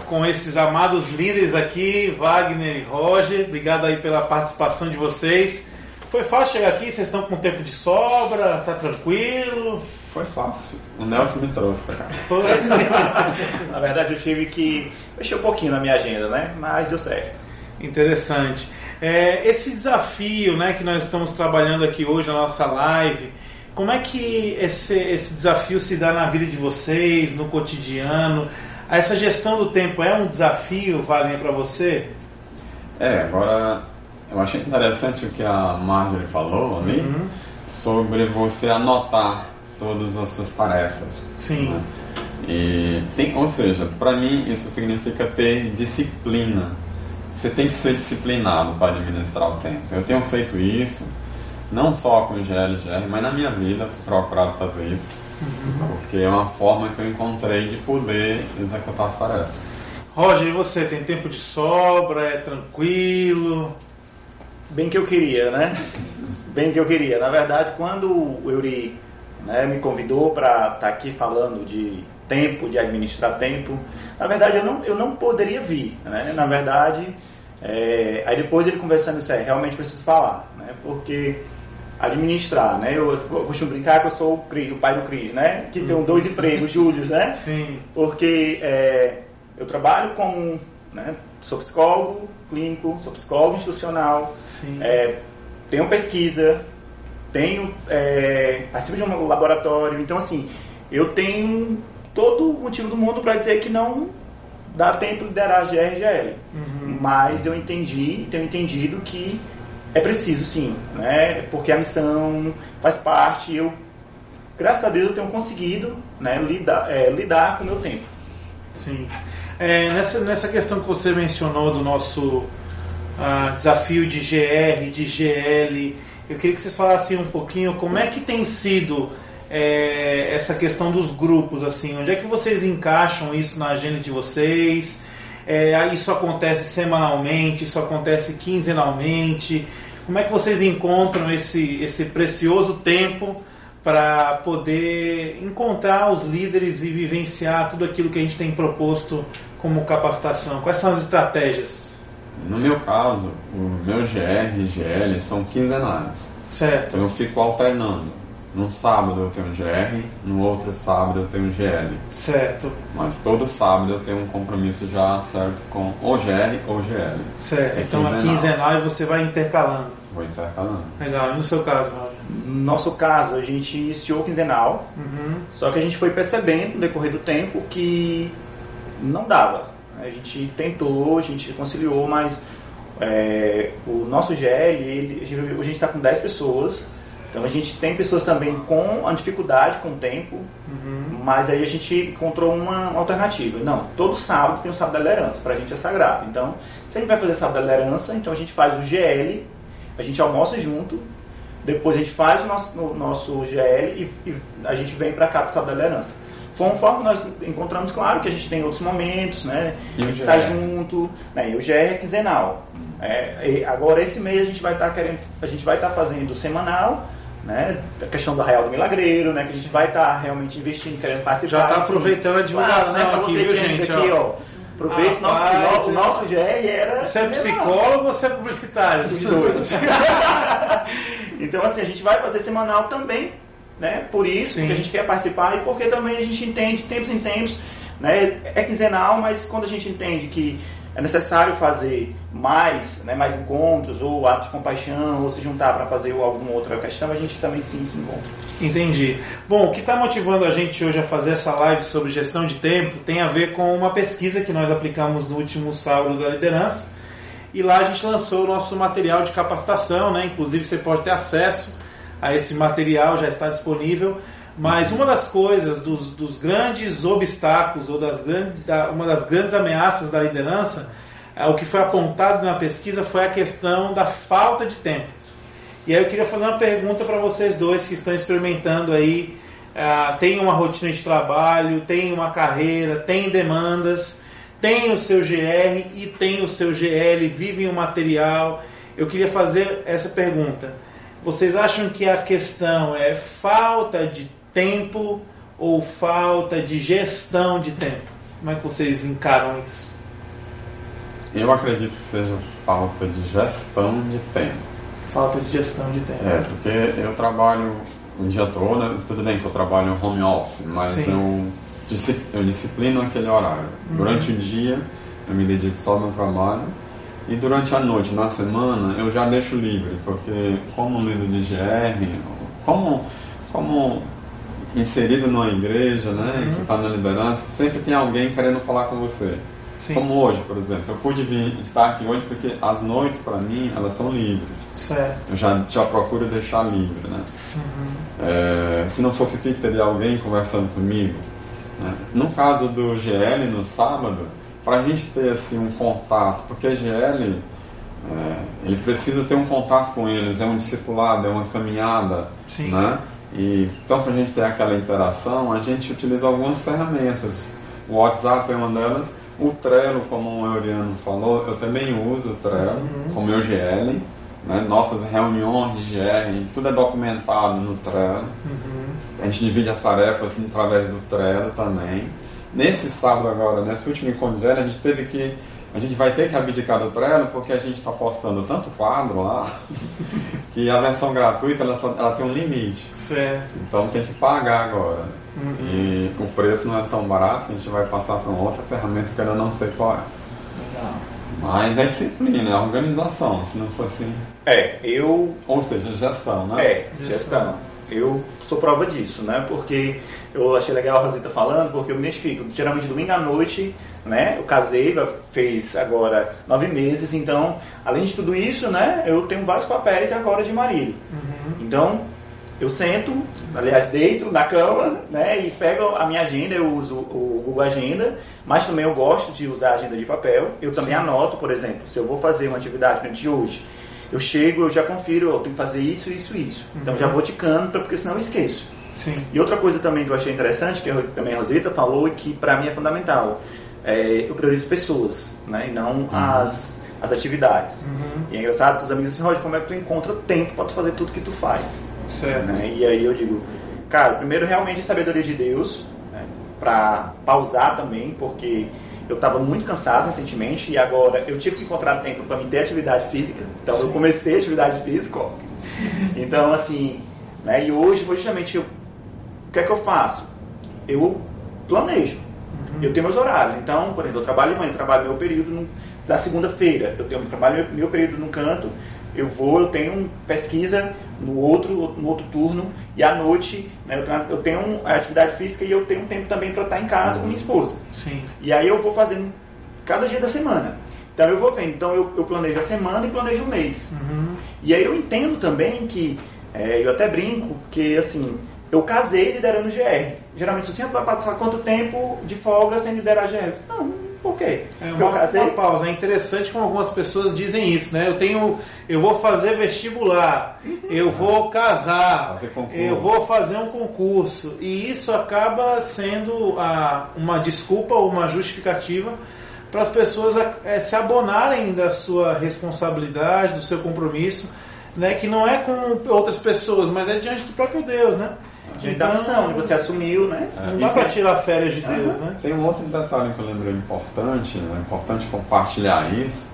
com esses amados líderes aqui, Wagner e Roger. Obrigado aí pela participação de vocês. Foi fácil chegar aqui? Vocês estão com tempo de sobra? Tá tranquilo? Foi fácil. O Nelson me trouxe pra cá. Foi? Na verdade, eu tive que mexer um pouquinho na minha agenda, né? Mas deu certo. Interessante. É, esse desafio né, que nós estamos trabalhando aqui hoje na nossa live, como é que esse, esse desafio se dá na vida de vocês, no cotidiano? Essa gestão do tempo é um desafio, Wagner, para você? É, agora eu achei interessante o que a Marjorie falou ali sobre você anotar todas as suas tarefas. Sim. né? E tem, ou seja, para mim isso significa ter disciplina. Você tem que ser disciplinado para administrar o tempo. Eu tenho feito isso, não só com o GL e GR, mas na minha vida procurado fazer isso. Porque é uma forma que eu encontrei de poder executar as tarefas. Roger, e você tem tempo de sobra? É tranquilo? Bem que eu queria, né? Bem que eu queria. Na verdade, quando o Euri né, me convidou para estar aqui falando de tempo, de administrar tempo, na verdade eu não, eu não poderia vir. Né? Na verdade, é, aí depois ele conversando isso aí, realmente preciso falar, né? Porque administrar, né? Eu, eu costumo brincar que eu sou o, Cris, o pai do Cris, né? Que tem dois empregos, Július, né? Sim. porque é, eu trabalho como, né, sou psicólogo clínico, sou psicólogo institucional, Sim. é, tenho pesquisa, tenho é, participo de um laboratório, então assim, eu tenho todo o motivo do mundo para dizer que não dá tempo de liderar a GRGL, mas eu entendi, tenho entendido que é preciso sim, né, porque a missão faz parte, eu graças a Deus eu tenho conseguido né, lidar, é, lidar com o meu tempo. Sim. É, nessa, nessa questão que você mencionou do nosso ah, desafio de GR, de GL, eu queria que vocês falassem um pouquinho como é que tem sido é, essa questão dos grupos, assim, onde é que vocês encaixam isso na agenda de vocês? É, isso acontece semanalmente, isso acontece quinzenalmente. Como é que vocês encontram esse, esse precioso tempo para poder encontrar os líderes e vivenciar tudo aquilo que a gente tem proposto como capacitação? Quais são as estratégias? No meu caso, o meu GR e GL são quinzenais. Certo. Então eu fico alternando. Num sábado eu tenho GR, no outro sábado eu tenho GL. Certo. Mas todo sábado eu tenho um compromisso já certo com ou GR ou GL. Certo. É então a quinzenal e você vai intercalando. Vou intercalando. Legal. E no seu caso? No nosso caso, a gente iniciou quinzenal, Uhum. só que a gente foi percebendo no decorrer do tempo que não dava. A gente tentou, a gente conciliou, mas é, o nosso GL, ele, a gente- hoje a gente está com 10 pessoas, então a gente tem pessoas também com a dificuldade com o tempo, mas aí a gente encontrou uma alternativa. Não, todo sábado tem o sábado da liderança, pra gente é sagrado. Então, se a gente vai fazer sábado da liderança, então a gente faz o GL, a gente almoça junto, depois a gente faz o nosso, o nosso GL e, e a gente vem pra cá pro sábado da liderança. Conforme nós encontramos, claro que a gente tem outros momentos, né? E a gente sai junto, né? E o GR é quinzenal. É, e agora esse mês a gente vai estar querendo, a gente vai estar fazendo semanal, né? A questão do Arraial do Milagreiro, né? Que a gente vai estar realmente investindo, querendo participar. Já tá enfim. aproveitando a divulgação Claro, né? Aqui, viu, gente, Aqui, ó. ó. Aproveite, nosso, Rapaz, o nosso GR era. Você é psicólogo ou você é publicitário? Os dois. então, assim, a gente vai fazer semanal também, né? Por isso Sim. que a gente quer participar e porque também a gente entende, de tempos em tempos, né? É quinzenal, mas quando a gente entende que é necessário fazer mais, né, mais encontros, ou atos de compaixão, ou se juntar para fazer alguma outra questão, a gente também sim se encontra. Entendi. Bom, o que está motivando a gente hoje a fazer essa live sobre gestão de tempo tem a ver com uma pesquisa que nós aplicamos no último sábado da liderança. E lá a gente lançou o nosso material de capacitação, né? Inclusive você pode ter acesso a esse material, já está disponível. Mas uma das coisas, dos, dos grandes obstáculos, ou das grandes, da- uma das grandes ameaças da liderança, é, o que foi apontado na pesquisa foi a questão da falta de tempo. E aí eu queria fazer uma pergunta para vocês dois que estão experimentando aí, ah, tem uma rotina de trabalho, tem uma carreira, tem demandas, tem o seu GR e tem o seu GL, vivem o material. Eu queria fazer essa pergunta. Vocês acham que a questão é falta de tempo ou falta de gestão de tempo? Como é que vocês encaram isso? Eu acredito que seja falta de gestão de tempo. Falta de gestão de tempo. É, porque eu trabalho o dia todo, né? tudo bem que eu trabalho home office, mas Sim. eu, eu disciplino aquele horário. Durante o dia eu me dedico só ao meu trabalho e durante a noite, na semana, eu já deixo livre, porque como líder de GR, como, como inserido numa igreja, né, que está na liderança, sempre tem alguém querendo falar com você. Sim. Como hoje, por exemplo. Eu pude vir estar aqui hoje porque as noites, para mim, elas são livres. Certo. Eu já, já procuro deixar livre, né? É, se não fosse aqui, teria alguém conversando comigo. né? No caso do GL, no sábado, para a gente ter assim, um contato, porque GL, é, ele precisa ter um contato com eles, é um discipulado, é uma caminhada, Sim. né? E, então, para a gente ter aquela interação, a gente utiliza algumas ferramentas. O WhatsApp é uma delas. O Trello, como o Euriano falou, eu também uso o Trello Uhum. como meu GL. Né? Nossas reuniões de GR, tudo é documentado no Trello. Uhum. A gente divide as tarefas através do Trello também. Nesse sábado agora, nesse último encontro de GR, a gente teve que. A gente vai ter que abdicar do Trello porque a gente está postando tanto quadro lá que a versão gratuita ela, só- ela tem um limite. Certo. Então tem que pagar agora. Uhum. E o preço não é tão barato, a gente vai passar para uma outra ferramenta que eu ainda não sei qual é. Legal. Mas é disciplina, é organização, se não for assim. É, eu Ou seja, gestão, né? É, gestão. Eu sou prova disso, né? Porque eu achei legal a Rosita falando, porque eu me identifico. Geralmente domingo à noite, né? Eu casei, fez agora nove meses, então, além de tudo isso, né? Eu tenho vários papéis agora de marido. Então, eu sento, aliás, deito na cama, né? E pego a minha agenda, eu uso o Google Agenda, mas também eu gosto de usar a agenda de papel. Eu também anoto, por exemplo, se eu vou fazer uma atividade de hoje, eu chego, eu já confiro, eu tenho que fazer isso, isso, isso. Então já vou ticando, porque senão eu esqueço. Sim. E outra coisa também que eu achei interessante, que também a Rosita falou e que para mim é fundamental, é, eu priorizo pessoas, né, e não as, as atividades. E é engraçado que os amigos dizem, Roger, como é que tu encontra tempo para tu fazer tudo que tu faz? Certo. né? E aí eu digo, cara, primeiro realmente a sabedoria de Deus, né? para pausar também, porque eu estava muito cansado recentemente e agora eu tive que encontrar tempo para me ter atividade física. Então eu comecei a atividade física. ó. Então assim, né? E hoje justamente eu, o que é que eu faço? Eu planejo. Eu tenho meus horários. Então, por exemplo, eu trabalho de manhã, eu trabalho meu período no- da segunda-feira. Eu tenho eu trabalho meu, meu período no canto. Eu vou, eu tenho pesquisa no outro, no outro turno e à noite né, eu tenho, eu tenho atividade física e eu tenho um tempo também para estar em casa com minha esposa. Sim. E aí eu vou fazendo cada dia da semana. Então eu vou vendo. Então eu, eu planejo a semana e planejo o mês. E aí eu entendo também que, é, eu até brinco, que assim, eu casei liderando GR. Geralmente você vai passar quanto tempo de folga sem liderar GR? Não, por quê? É uma, casei. uma pausa. É interessante como algumas pessoas dizem isso, né? Eu tenho, eu vou fazer vestibular, eu vou casar, eu vou fazer um concurso e isso acaba sendo a, uma desculpa ou uma justificativa para as pessoas eh, se abonarem da sua responsabilidade, do seu compromisso, né? Que não é com outras pessoas, mas é diante do próprio Deus, né? De missão, que você assumiu, né? não dá para tirar férias de Deus, né? Tem um outro detalhe que eu lembrei importante, é importante compartilhar isso,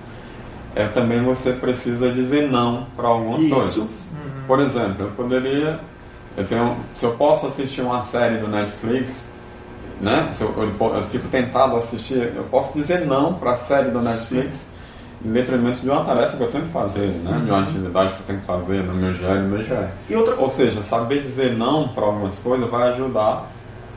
é também você precisa dizer não para algumas Isso. coisas. Por exemplo, eu poderia, eu tenho, se eu posso assistir uma série do Netflix, né? Se eu, eu, eu fico tentado a assistir, eu posso dizer não para a série do Netflix detrimento de uma tarefa que eu tenho que fazer, né? De uma atividade que eu tenho que fazer no meu e no meu GR. E outra Ou seja, saber dizer não para algumas coisas vai ajudar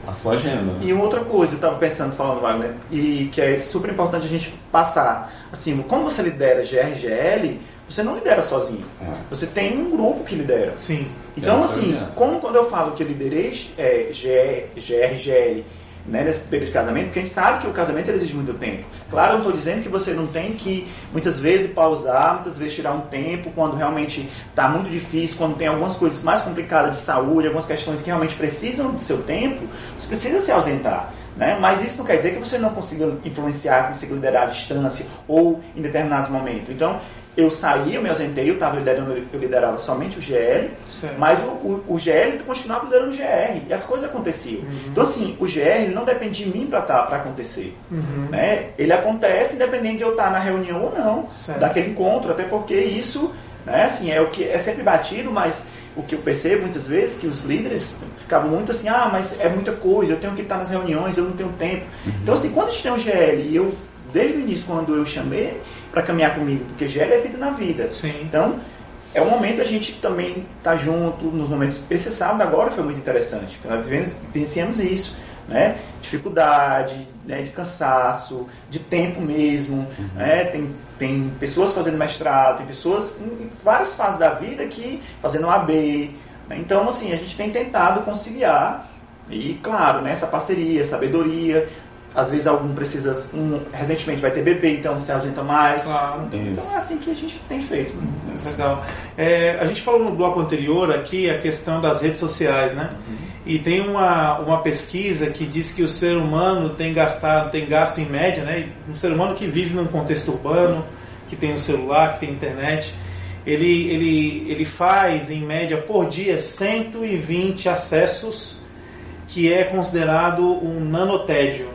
a sua agenda. né? E outra coisa, eu estava pensando, falando, Wagner, e que é super importante a gente passar. Assim, como você lidera GRGL, você não lidera sozinho. É. Você tem um grupo que lidera. Sim. Então, É, assim, como quando eu falo que eu liderei é, GR, GRGL né, nesse período de casamento, porque a gente sabe que o casamento exige muito tempo. Claro, eu não estou dizendo que você não tem que, muitas vezes, pausar, muitas vezes tirar um tempo quando realmente está muito difícil, quando tem algumas coisas mais complicadas de saúde, algumas questões que realmente precisam do seu tempo, você precisa se ausentar. Né? Mas isso não quer dizer que você não consiga influenciar, consiga liderar à distância ou em determinados momentos. Então, eu saí, eu me ausentei, eu estava liderando, eu liderava somente o GL, Certo. mas o, o, o GL continuava liderando o GR e as coisas aconteciam. Então, assim, o GR não depende de mim para acontecer. Né? Ele acontece independente de eu estar na reunião ou não, Certo. daquele encontro, até porque isso né, assim, é o que é sempre batido, mas o que eu percebo muitas vezes que os líderes ficavam muito assim, ah, mas é muita coisa, eu tenho que estar nas reuniões, eu não tenho tempo. Então, assim, quando a gente tem um GL e eu, desde o início, quando eu chamei para caminhar comigo, porque GL é vida na vida. Sim. Então, é um momento a gente também estar junto nos momentos. Esse sábado agora foi muito interessante, porque nós vivemos, vivenciamos isso, né? Dificuldade, né? de cansaço, de tempo mesmo, né? Tem, tem pessoas fazendo mestrado, tem pessoas em várias fases da vida que fazendo AB. né? Então, assim, a gente tem tentado conciliar e, claro, né? essa parceria, sabedoria. Às vezes algum precisa, um, recentemente vai ter bebê, então se ausenta mais. Claro. Então é assim que a gente tem feito. né? Legal. É, a gente falou no bloco anterior aqui a questão das redes sociais, né? E tem uma, uma pesquisa que diz que o ser humano tem gastado, tem gasto em média, né? Um ser humano que vive num contexto urbano, que tem um celular, que tem internet, ele, ele, ele faz em média por dia 120 acessos, que é considerado um nanotédio.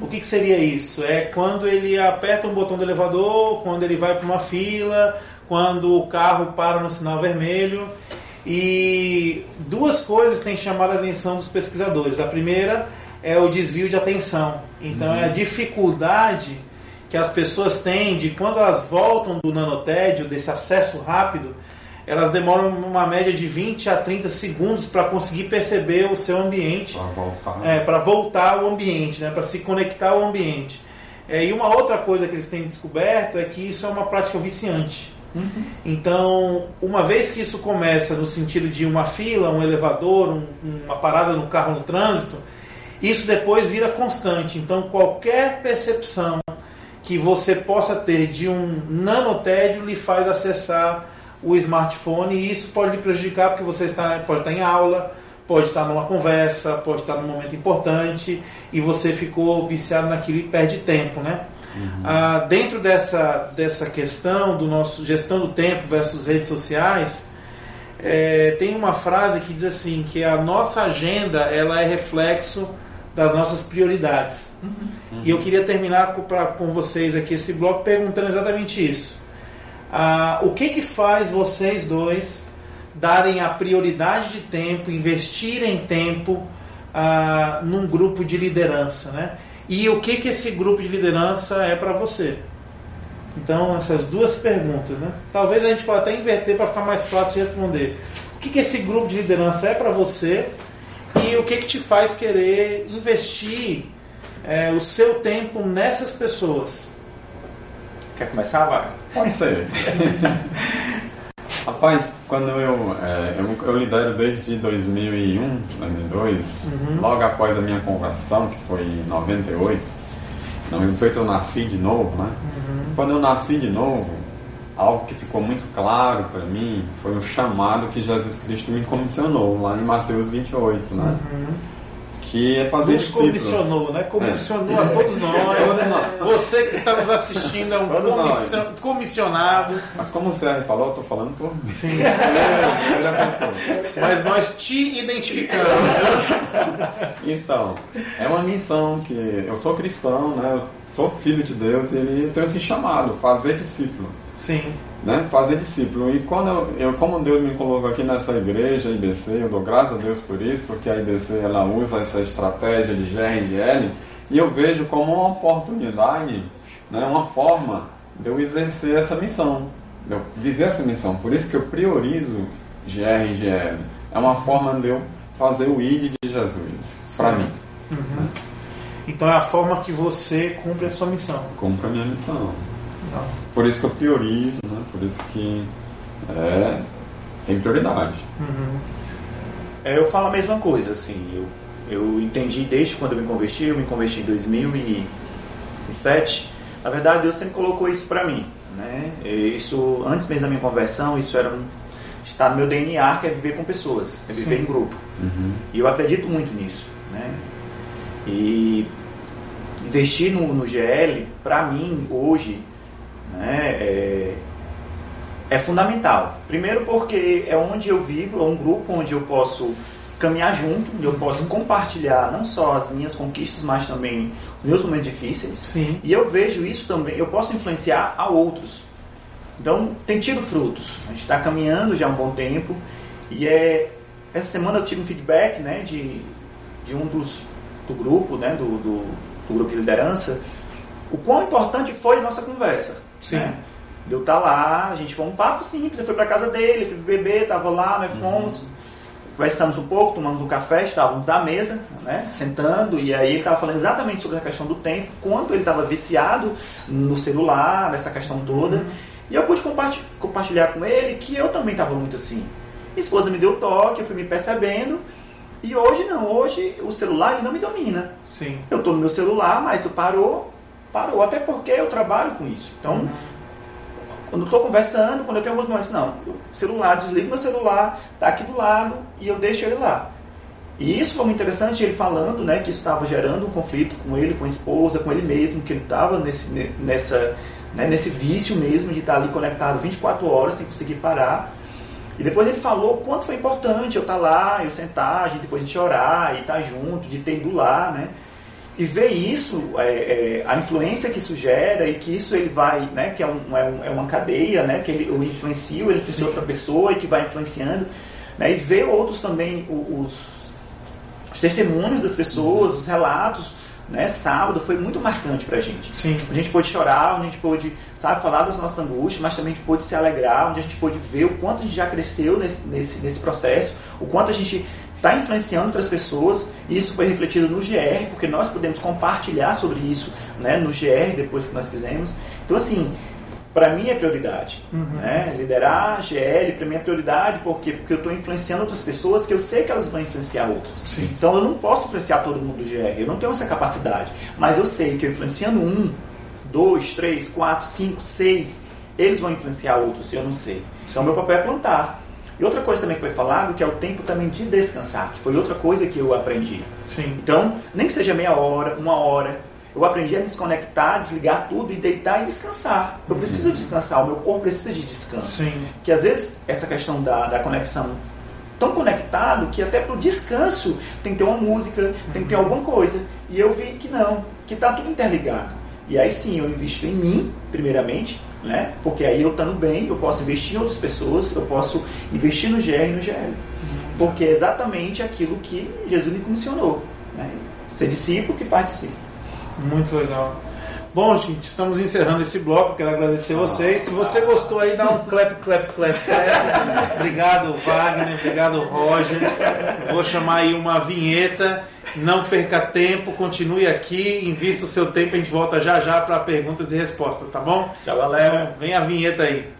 O que, que seria isso? É quando ele aperta um botão do elevador, quando ele vai para uma fila, quando o carro para no sinal vermelho. E duas coisas têm chamado a atenção dos pesquisadores. A primeira é o desvio de atenção. Então é a dificuldade que as pessoas têm de quando elas voltam do nanotédio, desse acesso rápido, elas demoram uma média de 20 a 30 segundos para conseguir perceber o seu ambiente Para voltar. é, para voltar ao ambiente, né, para se conectar ao ambiente. É, e uma outra coisa que eles têm descoberto é que isso é uma prática viciante. Então, uma vez que isso começa no sentido de uma fila, um elevador, um- uma parada no carro no trânsito, isso depois vira constante. Então, qualquer percepção que você possa ter de um nanotédio lhe faz acessar o smartphone e isso pode lhe prejudicar porque você está, pode estar em aula, pode estar numa conversa, pode estar num momento importante e você ficou viciado naquilo e perde tempo, né? Ah, dentro dessa, dessa questão do nosso gestão do tempo versus redes sociais, é, tem uma frase que diz assim que a nossa agenda ela é reflexo das nossas prioridades. E eu queria terminar com, pra, com vocês aqui esse bloco perguntando exatamente isso. Ah, o que que faz vocês dois darem a prioridade de tempo, investirem tempo ah, num grupo de liderança, né? E o que que esse grupo de liderança é para você? Então, essas duas perguntas, né? Talvez a gente possa até inverter para ficar mais fácil de responder. O que, que esse grupo de liderança é para você e o que, que te faz querer investir é, o seu tempo nessas pessoas? Quer começar, Vaga? Pode ser. Rapaz, quando eu, é, eu, eu lidero desde 2001, 2002, logo após a minha conversão, que foi em 98, em 98 eu nasci de novo, né? Quando eu nasci de novo, algo que ficou muito claro para mim foi o chamado que Jesus Cristo me comissionou, lá em Mateus 28, né? Que é fazer Nos discípulo. comissionou, né? Comissionou a todos nós. Todos nós. Você que está nos assistindo é um comissionado. Mas como o CR falou, eu tô falando por mim. Sim. É. Mas nós te identificamos. Então, é uma missão que eu sou cristão, né? Eu sou filho de Deus e ele tem esse chamado, fazer discípulo, Sim. Né? Fazer discípulo. E quando eu, eu- como Deus me colocou aqui nessa igreja, IBC, eu dou graças a Deus por isso, porque a IBC ela usa essa estratégia de GRL e eu vejo como uma oportunidade, né? Uma forma de eu exercer essa missão, de eu viver essa missão. Por isso que eu priorizo GR e GL. É uma forma de eu fazer o ID de Jesus para mim. Então é a forma que você cumpre a sua missão. Cumpre a minha missão. Não. Por isso que eu priorizo? Por isso que é, tem prioridade. É, eu falo a mesma coisa, assim, eu, eu entendi desde quando eu me converti, eu me converti em 2007, na verdade Deus sempre colocou isso pra mim, né, isso, antes mesmo da minha conversão, isso era um, está no meu DNA, que é viver com pessoas, é viver em grupo, e eu acredito muito nisso, né, e investir no, no GL, pra mim, hoje, né, é, é fundamental. Primeiro porque é onde eu vivo, é um grupo onde eu posso caminhar junto, onde eu posso compartilhar não só as minhas conquistas, mas também os meus momentos difíceis. Sim. E eu vejo isso também, eu posso influenciar a outros. Então, tem tido frutos. A gente está caminhando já há um bom tempo. E é, essa semana eu tive um feedback né, de, de um dos do grupo, né, do, do, do grupo de liderança, o quão importante foi a nossa conversa. Sim. Né? De eu estar lá, a gente foi um papo simples, eu fui pra casa dele, teve bebê, tava lá, nós fomos, conversamos um pouco, tomamos um café, estávamos à mesa, né, sentando, e aí ele estava falando exatamente sobre a questão do tempo, quanto ele estava viciado no celular, nessa questão toda, e eu pude comparti- compartilhar com ele que eu também estava muito assim. Minha esposa me deu toque, eu fui me percebendo, e hoje não, hoje o celular ele não me domina. Sim. Eu estou no meu celular, mas parou, parou, até porque eu trabalho com isso. Então, quando eu estou conversando, quando eu tenho alguns momentos, não, o celular, desligo meu celular, tá aqui do lado e eu deixo ele lá. E isso foi muito interessante, ele falando, né, que isso estava gerando um conflito com ele, com a esposa, com ele mesmo, que ele estava nesse, ne- nessa, né, nesse vício mesmo de estar ali conectado 24 horas sem conseguir parar. E depois ele falou quanto foi importante eu estar lá, eu sentar, a gente, depois a gente orar e estar junto, de ter ido lá, né? E ver isso, é, é, a influência que isso gera e que isso ele vai, né? Que é, um, é, um- é uma cadeia, né? Que ele, eu influencio, ele influencia outra pessoa e que vai influenciando. Né? E ver outros também, os, os testemunhos das pessoas, os relatos, né? Sábado foi muito marcante pra gente. Sim. A gente pôde chorar, a gente pôde, sabe, falar das nossas angústias, mas também a gente pôde se alegrar, onde a gente pôde ver o quanto a gente já cresceu nesse, nesse, nesse processo, o quanto a gente está influenciando outras pessoas. E isso foi refletido no GR, porque nós podemos compartilhar sobre isso né, no GR depois que nós fizemos. Então, assim, para mim é prioridade. Né? Liderar GL para mim é prioridade, por quê? Porque eu estou influenciando outras pessoas que eu sei que elas vão influenciar outras. Sim. Então eu não posso influenciar todo mundo do GR, eu não tenho essa capacidade. Mas eu sei que eu influenciando um, dois, três, quatro, cinco, seis, eles vão influenciar outros, eu não sei. Então meu papel é plantar. E outra coisa também que foi falado, que é o tempo também de descansar, que foi outra coisa que eu aprendi. Sim. Então, nem que seja meia hora, uma hora, eu aprendi a desconectar, desligar tudo e deitar e descansar. Eu preciso descansar, o meu corpo precisa de descanso. Sim. Que às vezes essa questão da, da conexão tão conectado que até pro descanso tem que ter uma música, tem que ter alguma coisa. E eu vi que não, que tá tudo interligado. E aí sim eu invisto em mim, primeiramente, né? Porque aí eu estando bem, eu posso investir em outras pessoas, eu posso investir no GR e no GL. Porque é exatamente aquilo que Jesus me comissionou. Né? Ser discípulo que faz discípulo. Muito legal. Bom, gente, estamos encerrando esse bloco. Quero agradecer vocês. Se você gostou aí, dá um clap, clap, clap, clap. Obrigado, Wagner. Obrigado, Roger. Vou chamar aí uma vinheta. Não perca tempo, continue aqui, invista o seu tempo. A gente volta já já para perguntas e respostas, tá bom? Tchau, galera. Então, vem a vinheta aí.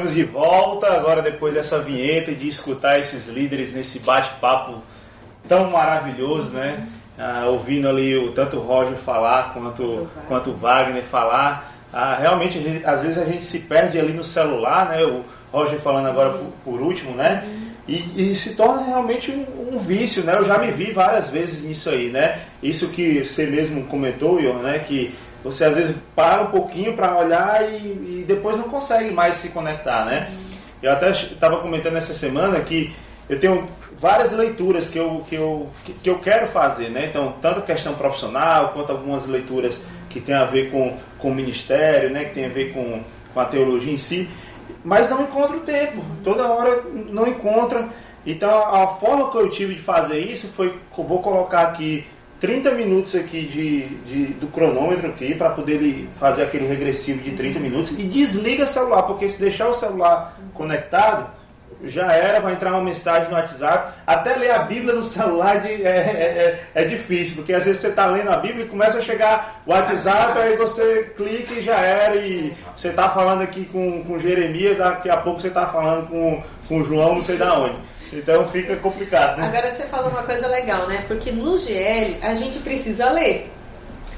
Estamos de volta agora depois dessa vinheta e de escutar esses líderes nesse bate-papo tão maravilhoso, né? Ah, ouvindo ali o, tanto o Roger falar quanto, quanto o Wagner falar. Ah, realmente, gente- às vezes a gente se perde ali no celular, né? O Roger falando agora por, por último, né? E, e se torna realmente um, um vício, né? Eu já me vi várias vezes nisso aí, né? Isso que você mesmo comentou, Ion, né? Que você às vezes para um pouquinho para olhar e, e depois não consegue mais se conectar, né? Eu até estava comentando essa semana que eu tenho várias leituras que eu, que eu, que, eu quero fazer, né? Então, tanto questão profissional, quanto algumas leituras que tem a ver com, com o ministério, né? Que tem a ver com, com a teologia em si. Mas não encontro o tempo. Toda hora não encontra. Então, a forma que eu tive de fazer isso foi, vou colocar aqui 30 minutos aqui de, de- do cronômetro aqui para poder ele fazer aquele regressivo de 30 minutos e desliga o celular, porque se deixar o celular conectado, já era, vai entrar uma mensagem no WhatsApp. Até ler a Bíblia no celular de- é, é, é- é difícil, porque às vezes você está lendo a Bíblia e começa a chegar o WhatsApp, aí você clica e já era, e você está falando aqui com, com Jeremias, daqui a pouco você está falando com, com João, não sei da onde. Então fica complicado, né? Agora você falou uma coisa legal, né? Porque no GL a gente precisa ler.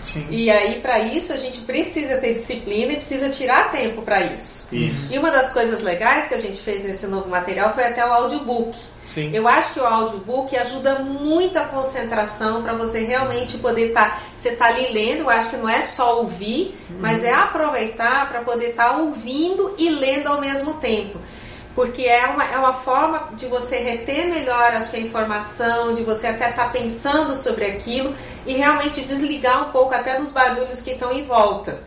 Sim. E aí, para isso, a gente precisa ter disciplina e precisa tirar tempo para isso. Isso. E uma das coisas legais que a gente fez nesse novo material foi até o audiobook. Sim. Eu acho que o audiobook ajuda muito a concentração para você realmente poder estar. você tá ali lendo, eu acho que não é só ouvir, mas é aproveitar para poder estar ouvindo e lendo ao mesmo tempo. Porque é uma, é uma forma de você reter melhor, acho que a informação, de você até estar pensando sobre aquilo e realmente desligar um pouco até dos barulhos que estão em volta.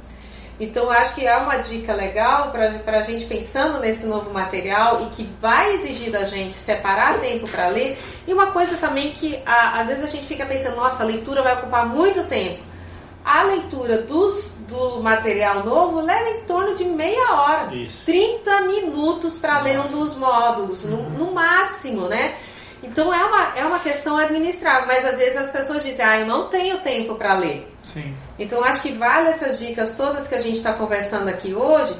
Então, acho que é uma dica legal para a gente pensando nesse novo material e que vai exigir da gente separar tempo para ler. E uma coisa também que a- às vezes a gente fica pensando, nossa, a leitura vai ocupar muito tempo. A leitura dos, do material novo leva em torno de meia hora. Isso. 30 minutos para ler um dos módulos, no, no máximo, né? Então é uma, é uma questão administrável, mas às vezes as pessoas dizem, ah, eu não tenho tempo para ler. Sim. Então acho que vale essas dicas todas que a gente está conversando aqui hoje,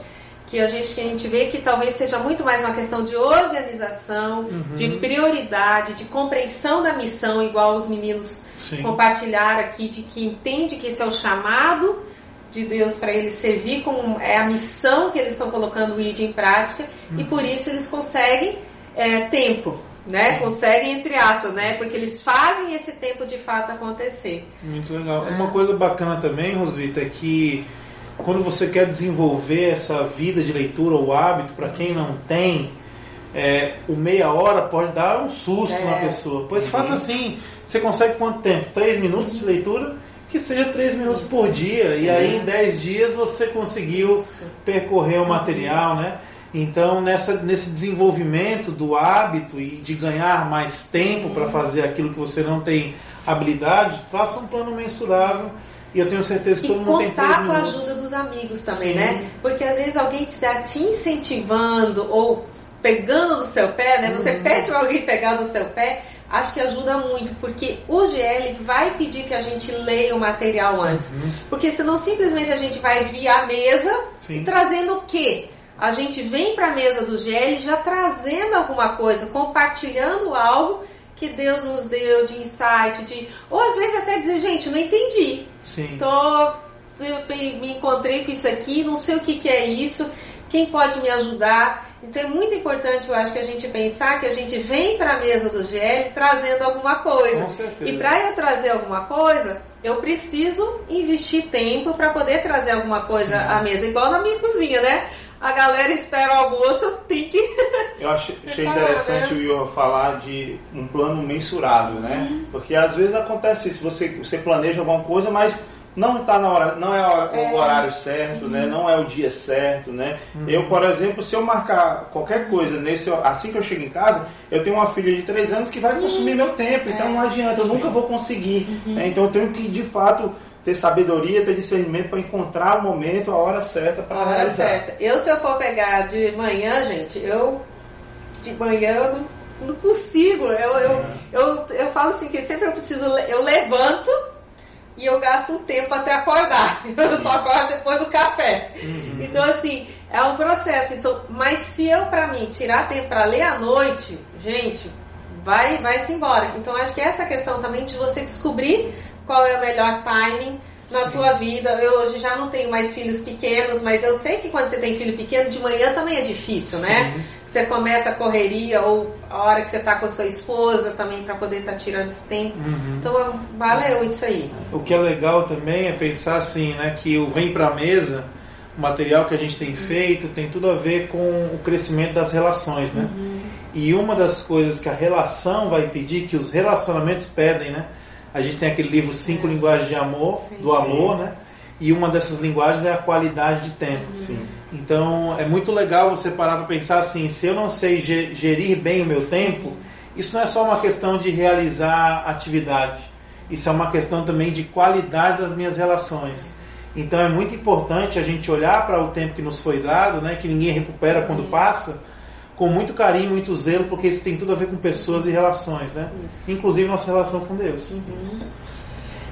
que a gente que a gente vê que talvez seja muito mais uma questão de organização, de prioridade, de compreensão da missão, igual os meninos Sim. compartilharam aqui, de que entende que esse é o chamado de Deus para eles servir como é a missão que eles estão colocando o ID em prática e por isso eles conseguem é, tempo, né? Conseguem entre aspas, né? Porque eles fazem esse tempo de fato acontecer. Muito legal. Uma coisa bacana também, Rosvita, é que quando você quer desenvolver essa vida de leitura, o hábito, para quem não tem, é, o meia hora pode dar um susto É. na pessoa. Pois faça assim. Você consegue quanto tempo? Três minutos de leitura? Que seja três minutos por dia. E aí em dez dias você conseguiu percorrer o material, né? Então, nessa, nesse desenvolvimento do hábito e de ganhar mais tempo para fazer aquilo que você não tem habilidade, faça um plano mensurável e eu tenho certeza que E todo mundo tem três contar com a minutos. ajuda dos amigos também, Sim. né? Porque às vezes alguém está te incentivando ou pegando no seu pé, né? Você pede para alguém pegar no seu pé, acho que ajuda muito, porque o GL vai pedir que a gente leia o material antes. Porque senão simplesmente a gente vai vir à mesa Sim. e trazendo o quê? A gente vem para a mesa do GL já trazendo alguma coisa, compartilhando algo que Deus nos deu de insight, de ou às vezes até dizer, gente, não entendi. Sim. Tô, eu me encontrei com isso aqui, não sei o que, que é isso, quem pode me ajudar? Então é muito importante, eu acho, que a gente pensar que a gente vem para a mesa do GL trazendo alguma coisa. Com certeza. E para eu trazer alguma coisa, eu preciso investir tempo para poder trazer alguma coisa à mesa, igual na minha cozinha, né? A galera espera o almoço, eu tenho que. Eu achei, achei Falar, interessante né? o Ian falar de um plano mensurável, né? Porque às vezes acontece isso, você, você planeja alguma coisa, mas não está na hora, não é o horário certo, né? Não é o dia certo, né? Eu, por exemplo, se eu marcar qualquer coisa nesse, assim que eu chego em casa, eu tenho uma filha de 3 anos que vai consumir meu tempo, então não adianta, eu nunca vou conseguir. né? Então eu tenho que de fato ter sabedoria, ter discernimento para encontrar o momento, a hora certa para A hora certa. Eu, se eu for pegar de manhã, gente, eu. De manhã eu não, não consigo. Eu, eu, eu, eu falo assim que sempre eu preciso. Eu levanto e eu gasto um tempo até acordar. Eu só acordo depois do café. Então, assim, é um processo. Então, mas se eu, pra mim, tirar tempo pra ler à noite, gente, vai, vai se embora. Então, acho que essa questão também de você descobrir qual é o melhor timing na tua vida. Eu hoje já não tenho mais filhos pequenos, mas eu sei que quando você tem filho pequeno, de manhã também é difícil, né? Você começa a correria ou a hora que você tá com a sua esposa também para poder estar tirando esse tempo. Então, valeu isso aí. O que é legal também é pensar assim, né, que o vem pra mesa, o material que a gente tem feito, tem tudo a ver com o crescimento das relações, né? E uma das coisas que a relação vai pedir, que os relacionamentos pedem, né? A gente tem aquele livro Cinco Linguagens de Amor, Sim. do amor, né? E uma dessas linguagens é a qualidade de tempo. Sim. Então é muito legal você parar para pensar assim: se eu não sei ge- gerir bem o meu tempo, isso não é só uma questão de realizar atividade, isso é uma questão também de qualidade das minhas relações. Então é muito importante a gente olhar para o tempo que nos foi dado, né, que ninguém recupera quando passa, com muito carinho, muito zelo, porque isso tem tudo a ver com pessoas e relações, né? Inclusive nossa relação com Deus.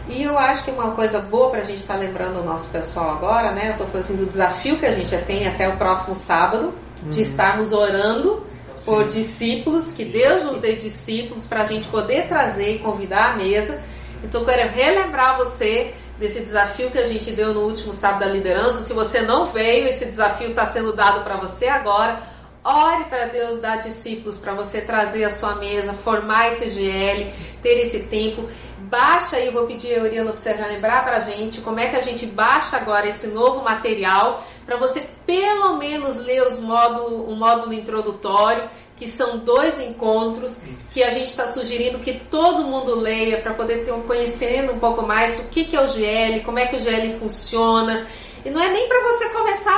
E eu acho que uma coisa boa pra gente estar lembrando o nosso pessoal agora, né? Eu tô falando assim do desafio que a gente já tem até o próximo sábado, de estarmos orando por discípulos, que Deus nos dê discípulos para a gente poder trazer e convidar à mesa. Então eu quero relembrar você desse desafio que a gente deu no último sábado da liderança. Se você não veio, esse desafio está sendo dado para você agora. Ore para Deus dar discípulos para você trazer a sua mesa, formar esse GL, ter esse tempo. Baixa aí, eu vou pedir a Euriana para você lembrar para a gente como é que a gente baixa agora esse novo material para você pelo menos ler os módulo, o módulo introdutório, que são dois encontros que a gente está sugerindo que todo mundo leia para poder ter um conhecendo um pouco mais o que, que é o GL, como é que o GL funciona. E não é nem para você começar.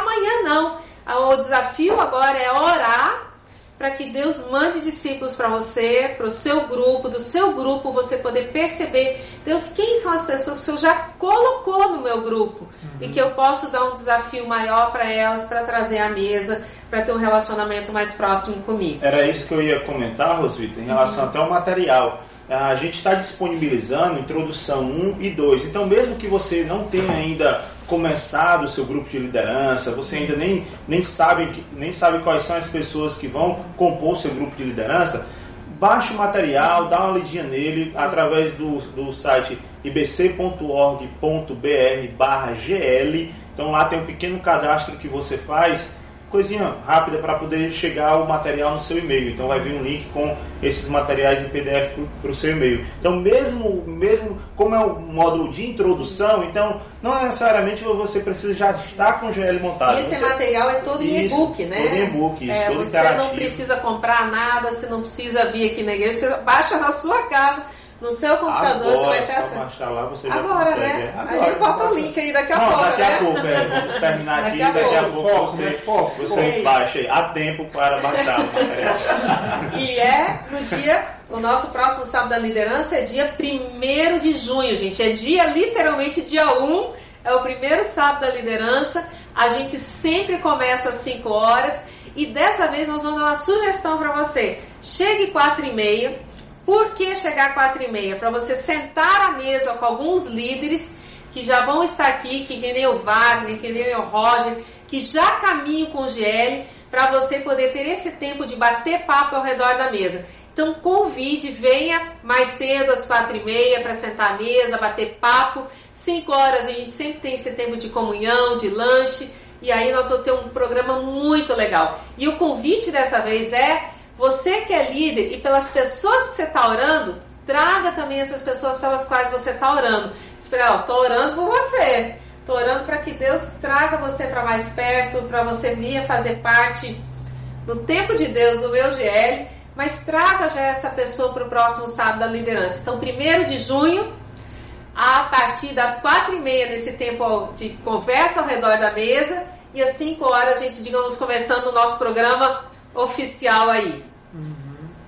O desafio agora é orar para que Deus mande discípulos para você, para o seu grupo, do seu grupo você poder perceber, Deus, quem são as pessoas que o Senhor já colocou no meu grupo e que eu posso dar um desafio maior para elas, para trazer à mesa, para ter um relacionamento mais próximo comigo. Era isso que eu ia comentar, Rosvita, em relação até ao material. A gente está disponibilizando introdução 1 e 2. Então, mesmo que você não tenha ainda começado o seu grupo de liderança, você ainda nem, nem, sabe, nem sabe quais são as pessoas que vão compor o seu grupo de liderança, baixe o material, dá uma lidinha nele através do, do site ibc.org.br barra GL. Então lá tem um pequeno cadastro que você faz, coisinha rápida para poder chegar o material no seu e-mail. Então vai vir um link com esses materiais em PDF para o seu e-mail. Então mesmo, mesmo como é o módulo de introdução, então não necessariamente você precisa já estar com o GL montado. E esse Você- material é todo em e-book, né? todo em e-book, isso, É, todo você não interativo. precisa comprar nada, você não precisa vir aqui na igreja, você baixa na sua casa, no seu computador, você vai ter acesso. baixar lá, você já Agora, consegue. né? é. a gente bota o link aí daqui a Não, pouco, daqui né? a pouco, é. Vamos terminar aqui, Daqui a daqui a pouco. pouco Foco, você, né? Foco, você baixa aí. Há tempo para baixar material. E é no dia, o nosso próximo sábado da liderança é dia 1 de junho, gente. É dia, literalmente, dia 1, é o primeiro sábado da liderança. A gente sempre começa às 5 horas. E dessa vez nós vamos dar uma sugestão para você. Chegue 4 e meia. Por que chegar 4 e meia? Para você sentar à mesa com alguns líderes que já vão estar aqui, que, que nem o Wagner, que nem o Roger, que já caminham com o GL, para você poder ter esse tempo de bater papo ao redor da mesa. Então convide, venha mais cedo, às quatro e meia, para sentar à mesa, bater papo. Cinco horas a gente sempre tem esse tempo de comunhão, de lanche, e aí nós vamos ter um programa muito legal. E o convite dessa vez é você que é líder e pelas pessoas que você está orando, traga também essas pessoas pelas quais você está orando. Espera, estou orando por você. Estou orando para que Deus traga você para mais perto, para você vir a fazer parte do tempo de Deus, do meu GL mas traga já essa pessoa para o próximo sábado da liderança. Então, 1 de junho, a partir das quatro e meia, nesse tempo de conversa ao redor da mesa, e às 5 horas a gente, digamos, começando o nosso programa oficial aí.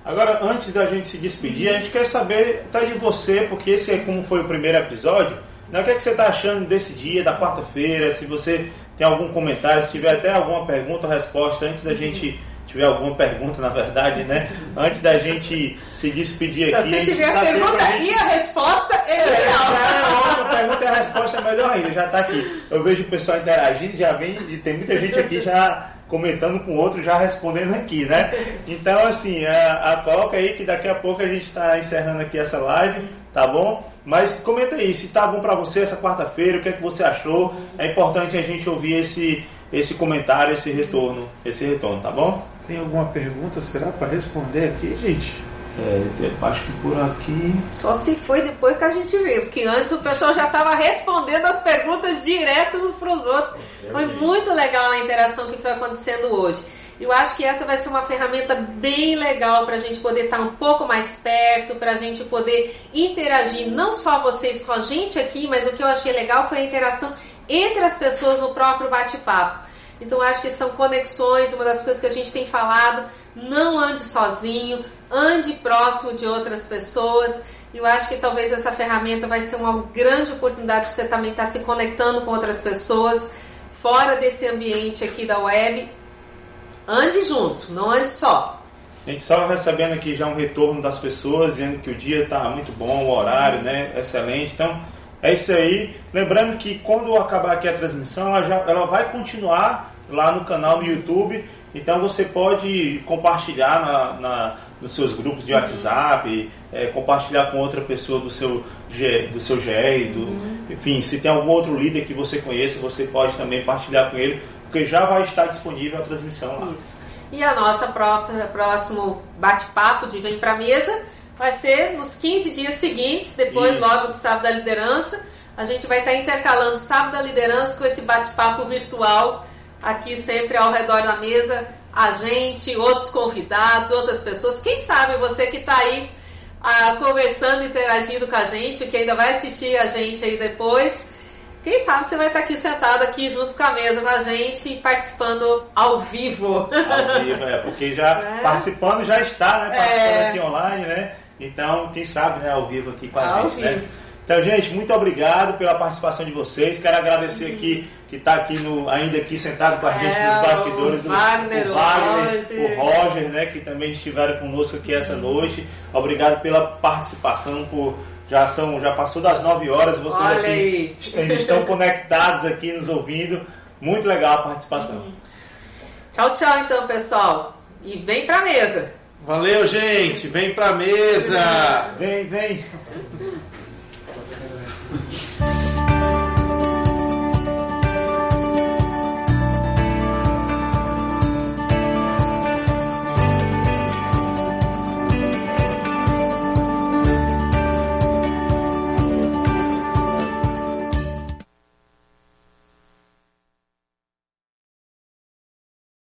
Agora, antes da gente se despedir, a gente quer saber tá de você, porque esse é como foi o primeiro episódio. Né? O que, é que você está achando desse dia, da quarta-feira? Se você tem algum comentário, se tiver até alguma pergunta ou resposta antes da gente tiver alguma pergunta, na verdade, né? Antes da gente se despedir aqui. Se tiver a pergunta a gente... e a resposta, é legal. É, a pergunta e a resposta é melhor ainda, já está aqui. Eu vejo o pessoal interagindo, já vem, e tem muita gente aqui já comentando com outro, já respondendo aqui, né? Então, assim, a, a coloca aí que daqui a pouco a gente está encerrando aqui essa live, tá bom? Mas comenta aí, se tá bom para você essa quarta-feira, o que é que você achou? É importante a gente ouvir esse, esse comentário, esse retorno, esse retorno, tá bom? Tem alguma pergunta, será, para responder aqui, gente? É, acho que por aqui. Só se foi depois que a gente viu, porque antes o pessoal já estava respondendo as perguntas direto uns para os outros. Foi muito legal a interação que foi acontecendo hoje. Eu acho que essa vai ser uma ferramenta bem legal para a gente poder estar um pouco mais perto, para a gente poder interagir, não só vocês com a gente aqui, mas o que eu achei legal foi a interação entre as pessoas no próprio bate-papo. Então acho que são conexões, uma das coisas que a gente tem falado, não ande sozinho, ande próximo de outras pessoas. Eu acho que talvez essa ferramenta vai ser uma grande oportunidade para você também estar se conectando com outras pessoas fora desse ambiente aqui da web. Ande junto, não ande só. A gente estava recebendo aqui já um retorno das pessoas dizendo que o dia está muito bom, o horário, né, excelente. Então, é isso aí. Lembrando que quando acabar aqui a transmissão, ela, já, ela vai continuar lá no canal no YouTube. Então você pode compartilhar na, na nos seus grupos de WhatsApp, é, compartilhar com outra pessoa do seu, do seu GR, do, uhum. enfim, se tem algum outro líder que você conheça, você pode também partilhar com ele, porque já vai estar disponível a transmissão lá. Isso. E a nossa própria próximo bate-papo de Vem Pra Mesa vai ser nos 15 dias seguintes, depois Isso. logo do Sábado da Liderança. A gente vai estar intercalando Sábado da Liderança com esse bate-papo virtual aqui sempre ao redor da mesa. A gente, outros convidados, outras pessoas. Quem sabe você que está aí ah, conversando, interagindo com a gente, que ainda vai assistir a gente aí depois. Quem sabe você vai estar aqui sentado aqui junto com a mesa com a gente, participando ao vivo. Ao vivo, é, porque já é. participando já está, né? Participando é. aqui online, né? Então, quem sabe, né, ao vivo aqui com a ao gente, né? vivo. né? Então, gente, muito obrigado pela participação de vocês. Quero agradecer aqui que está aqui no, ainda aqui sentado com a gente é, nos bastidores, o Wagner, o, Wagner, o Roger, né, que também estiveram conosco aqui essa noite. Obrigado pela participação, por já são já passou das 9 horas, vocês Olha aqui aí. estão conectados aqui nos ouvindo. Muito legal a participação. Tchau, tchau então, pessoal. E vem pra mesa. Valeu, gente. Vem pra mesa. Vem, vem.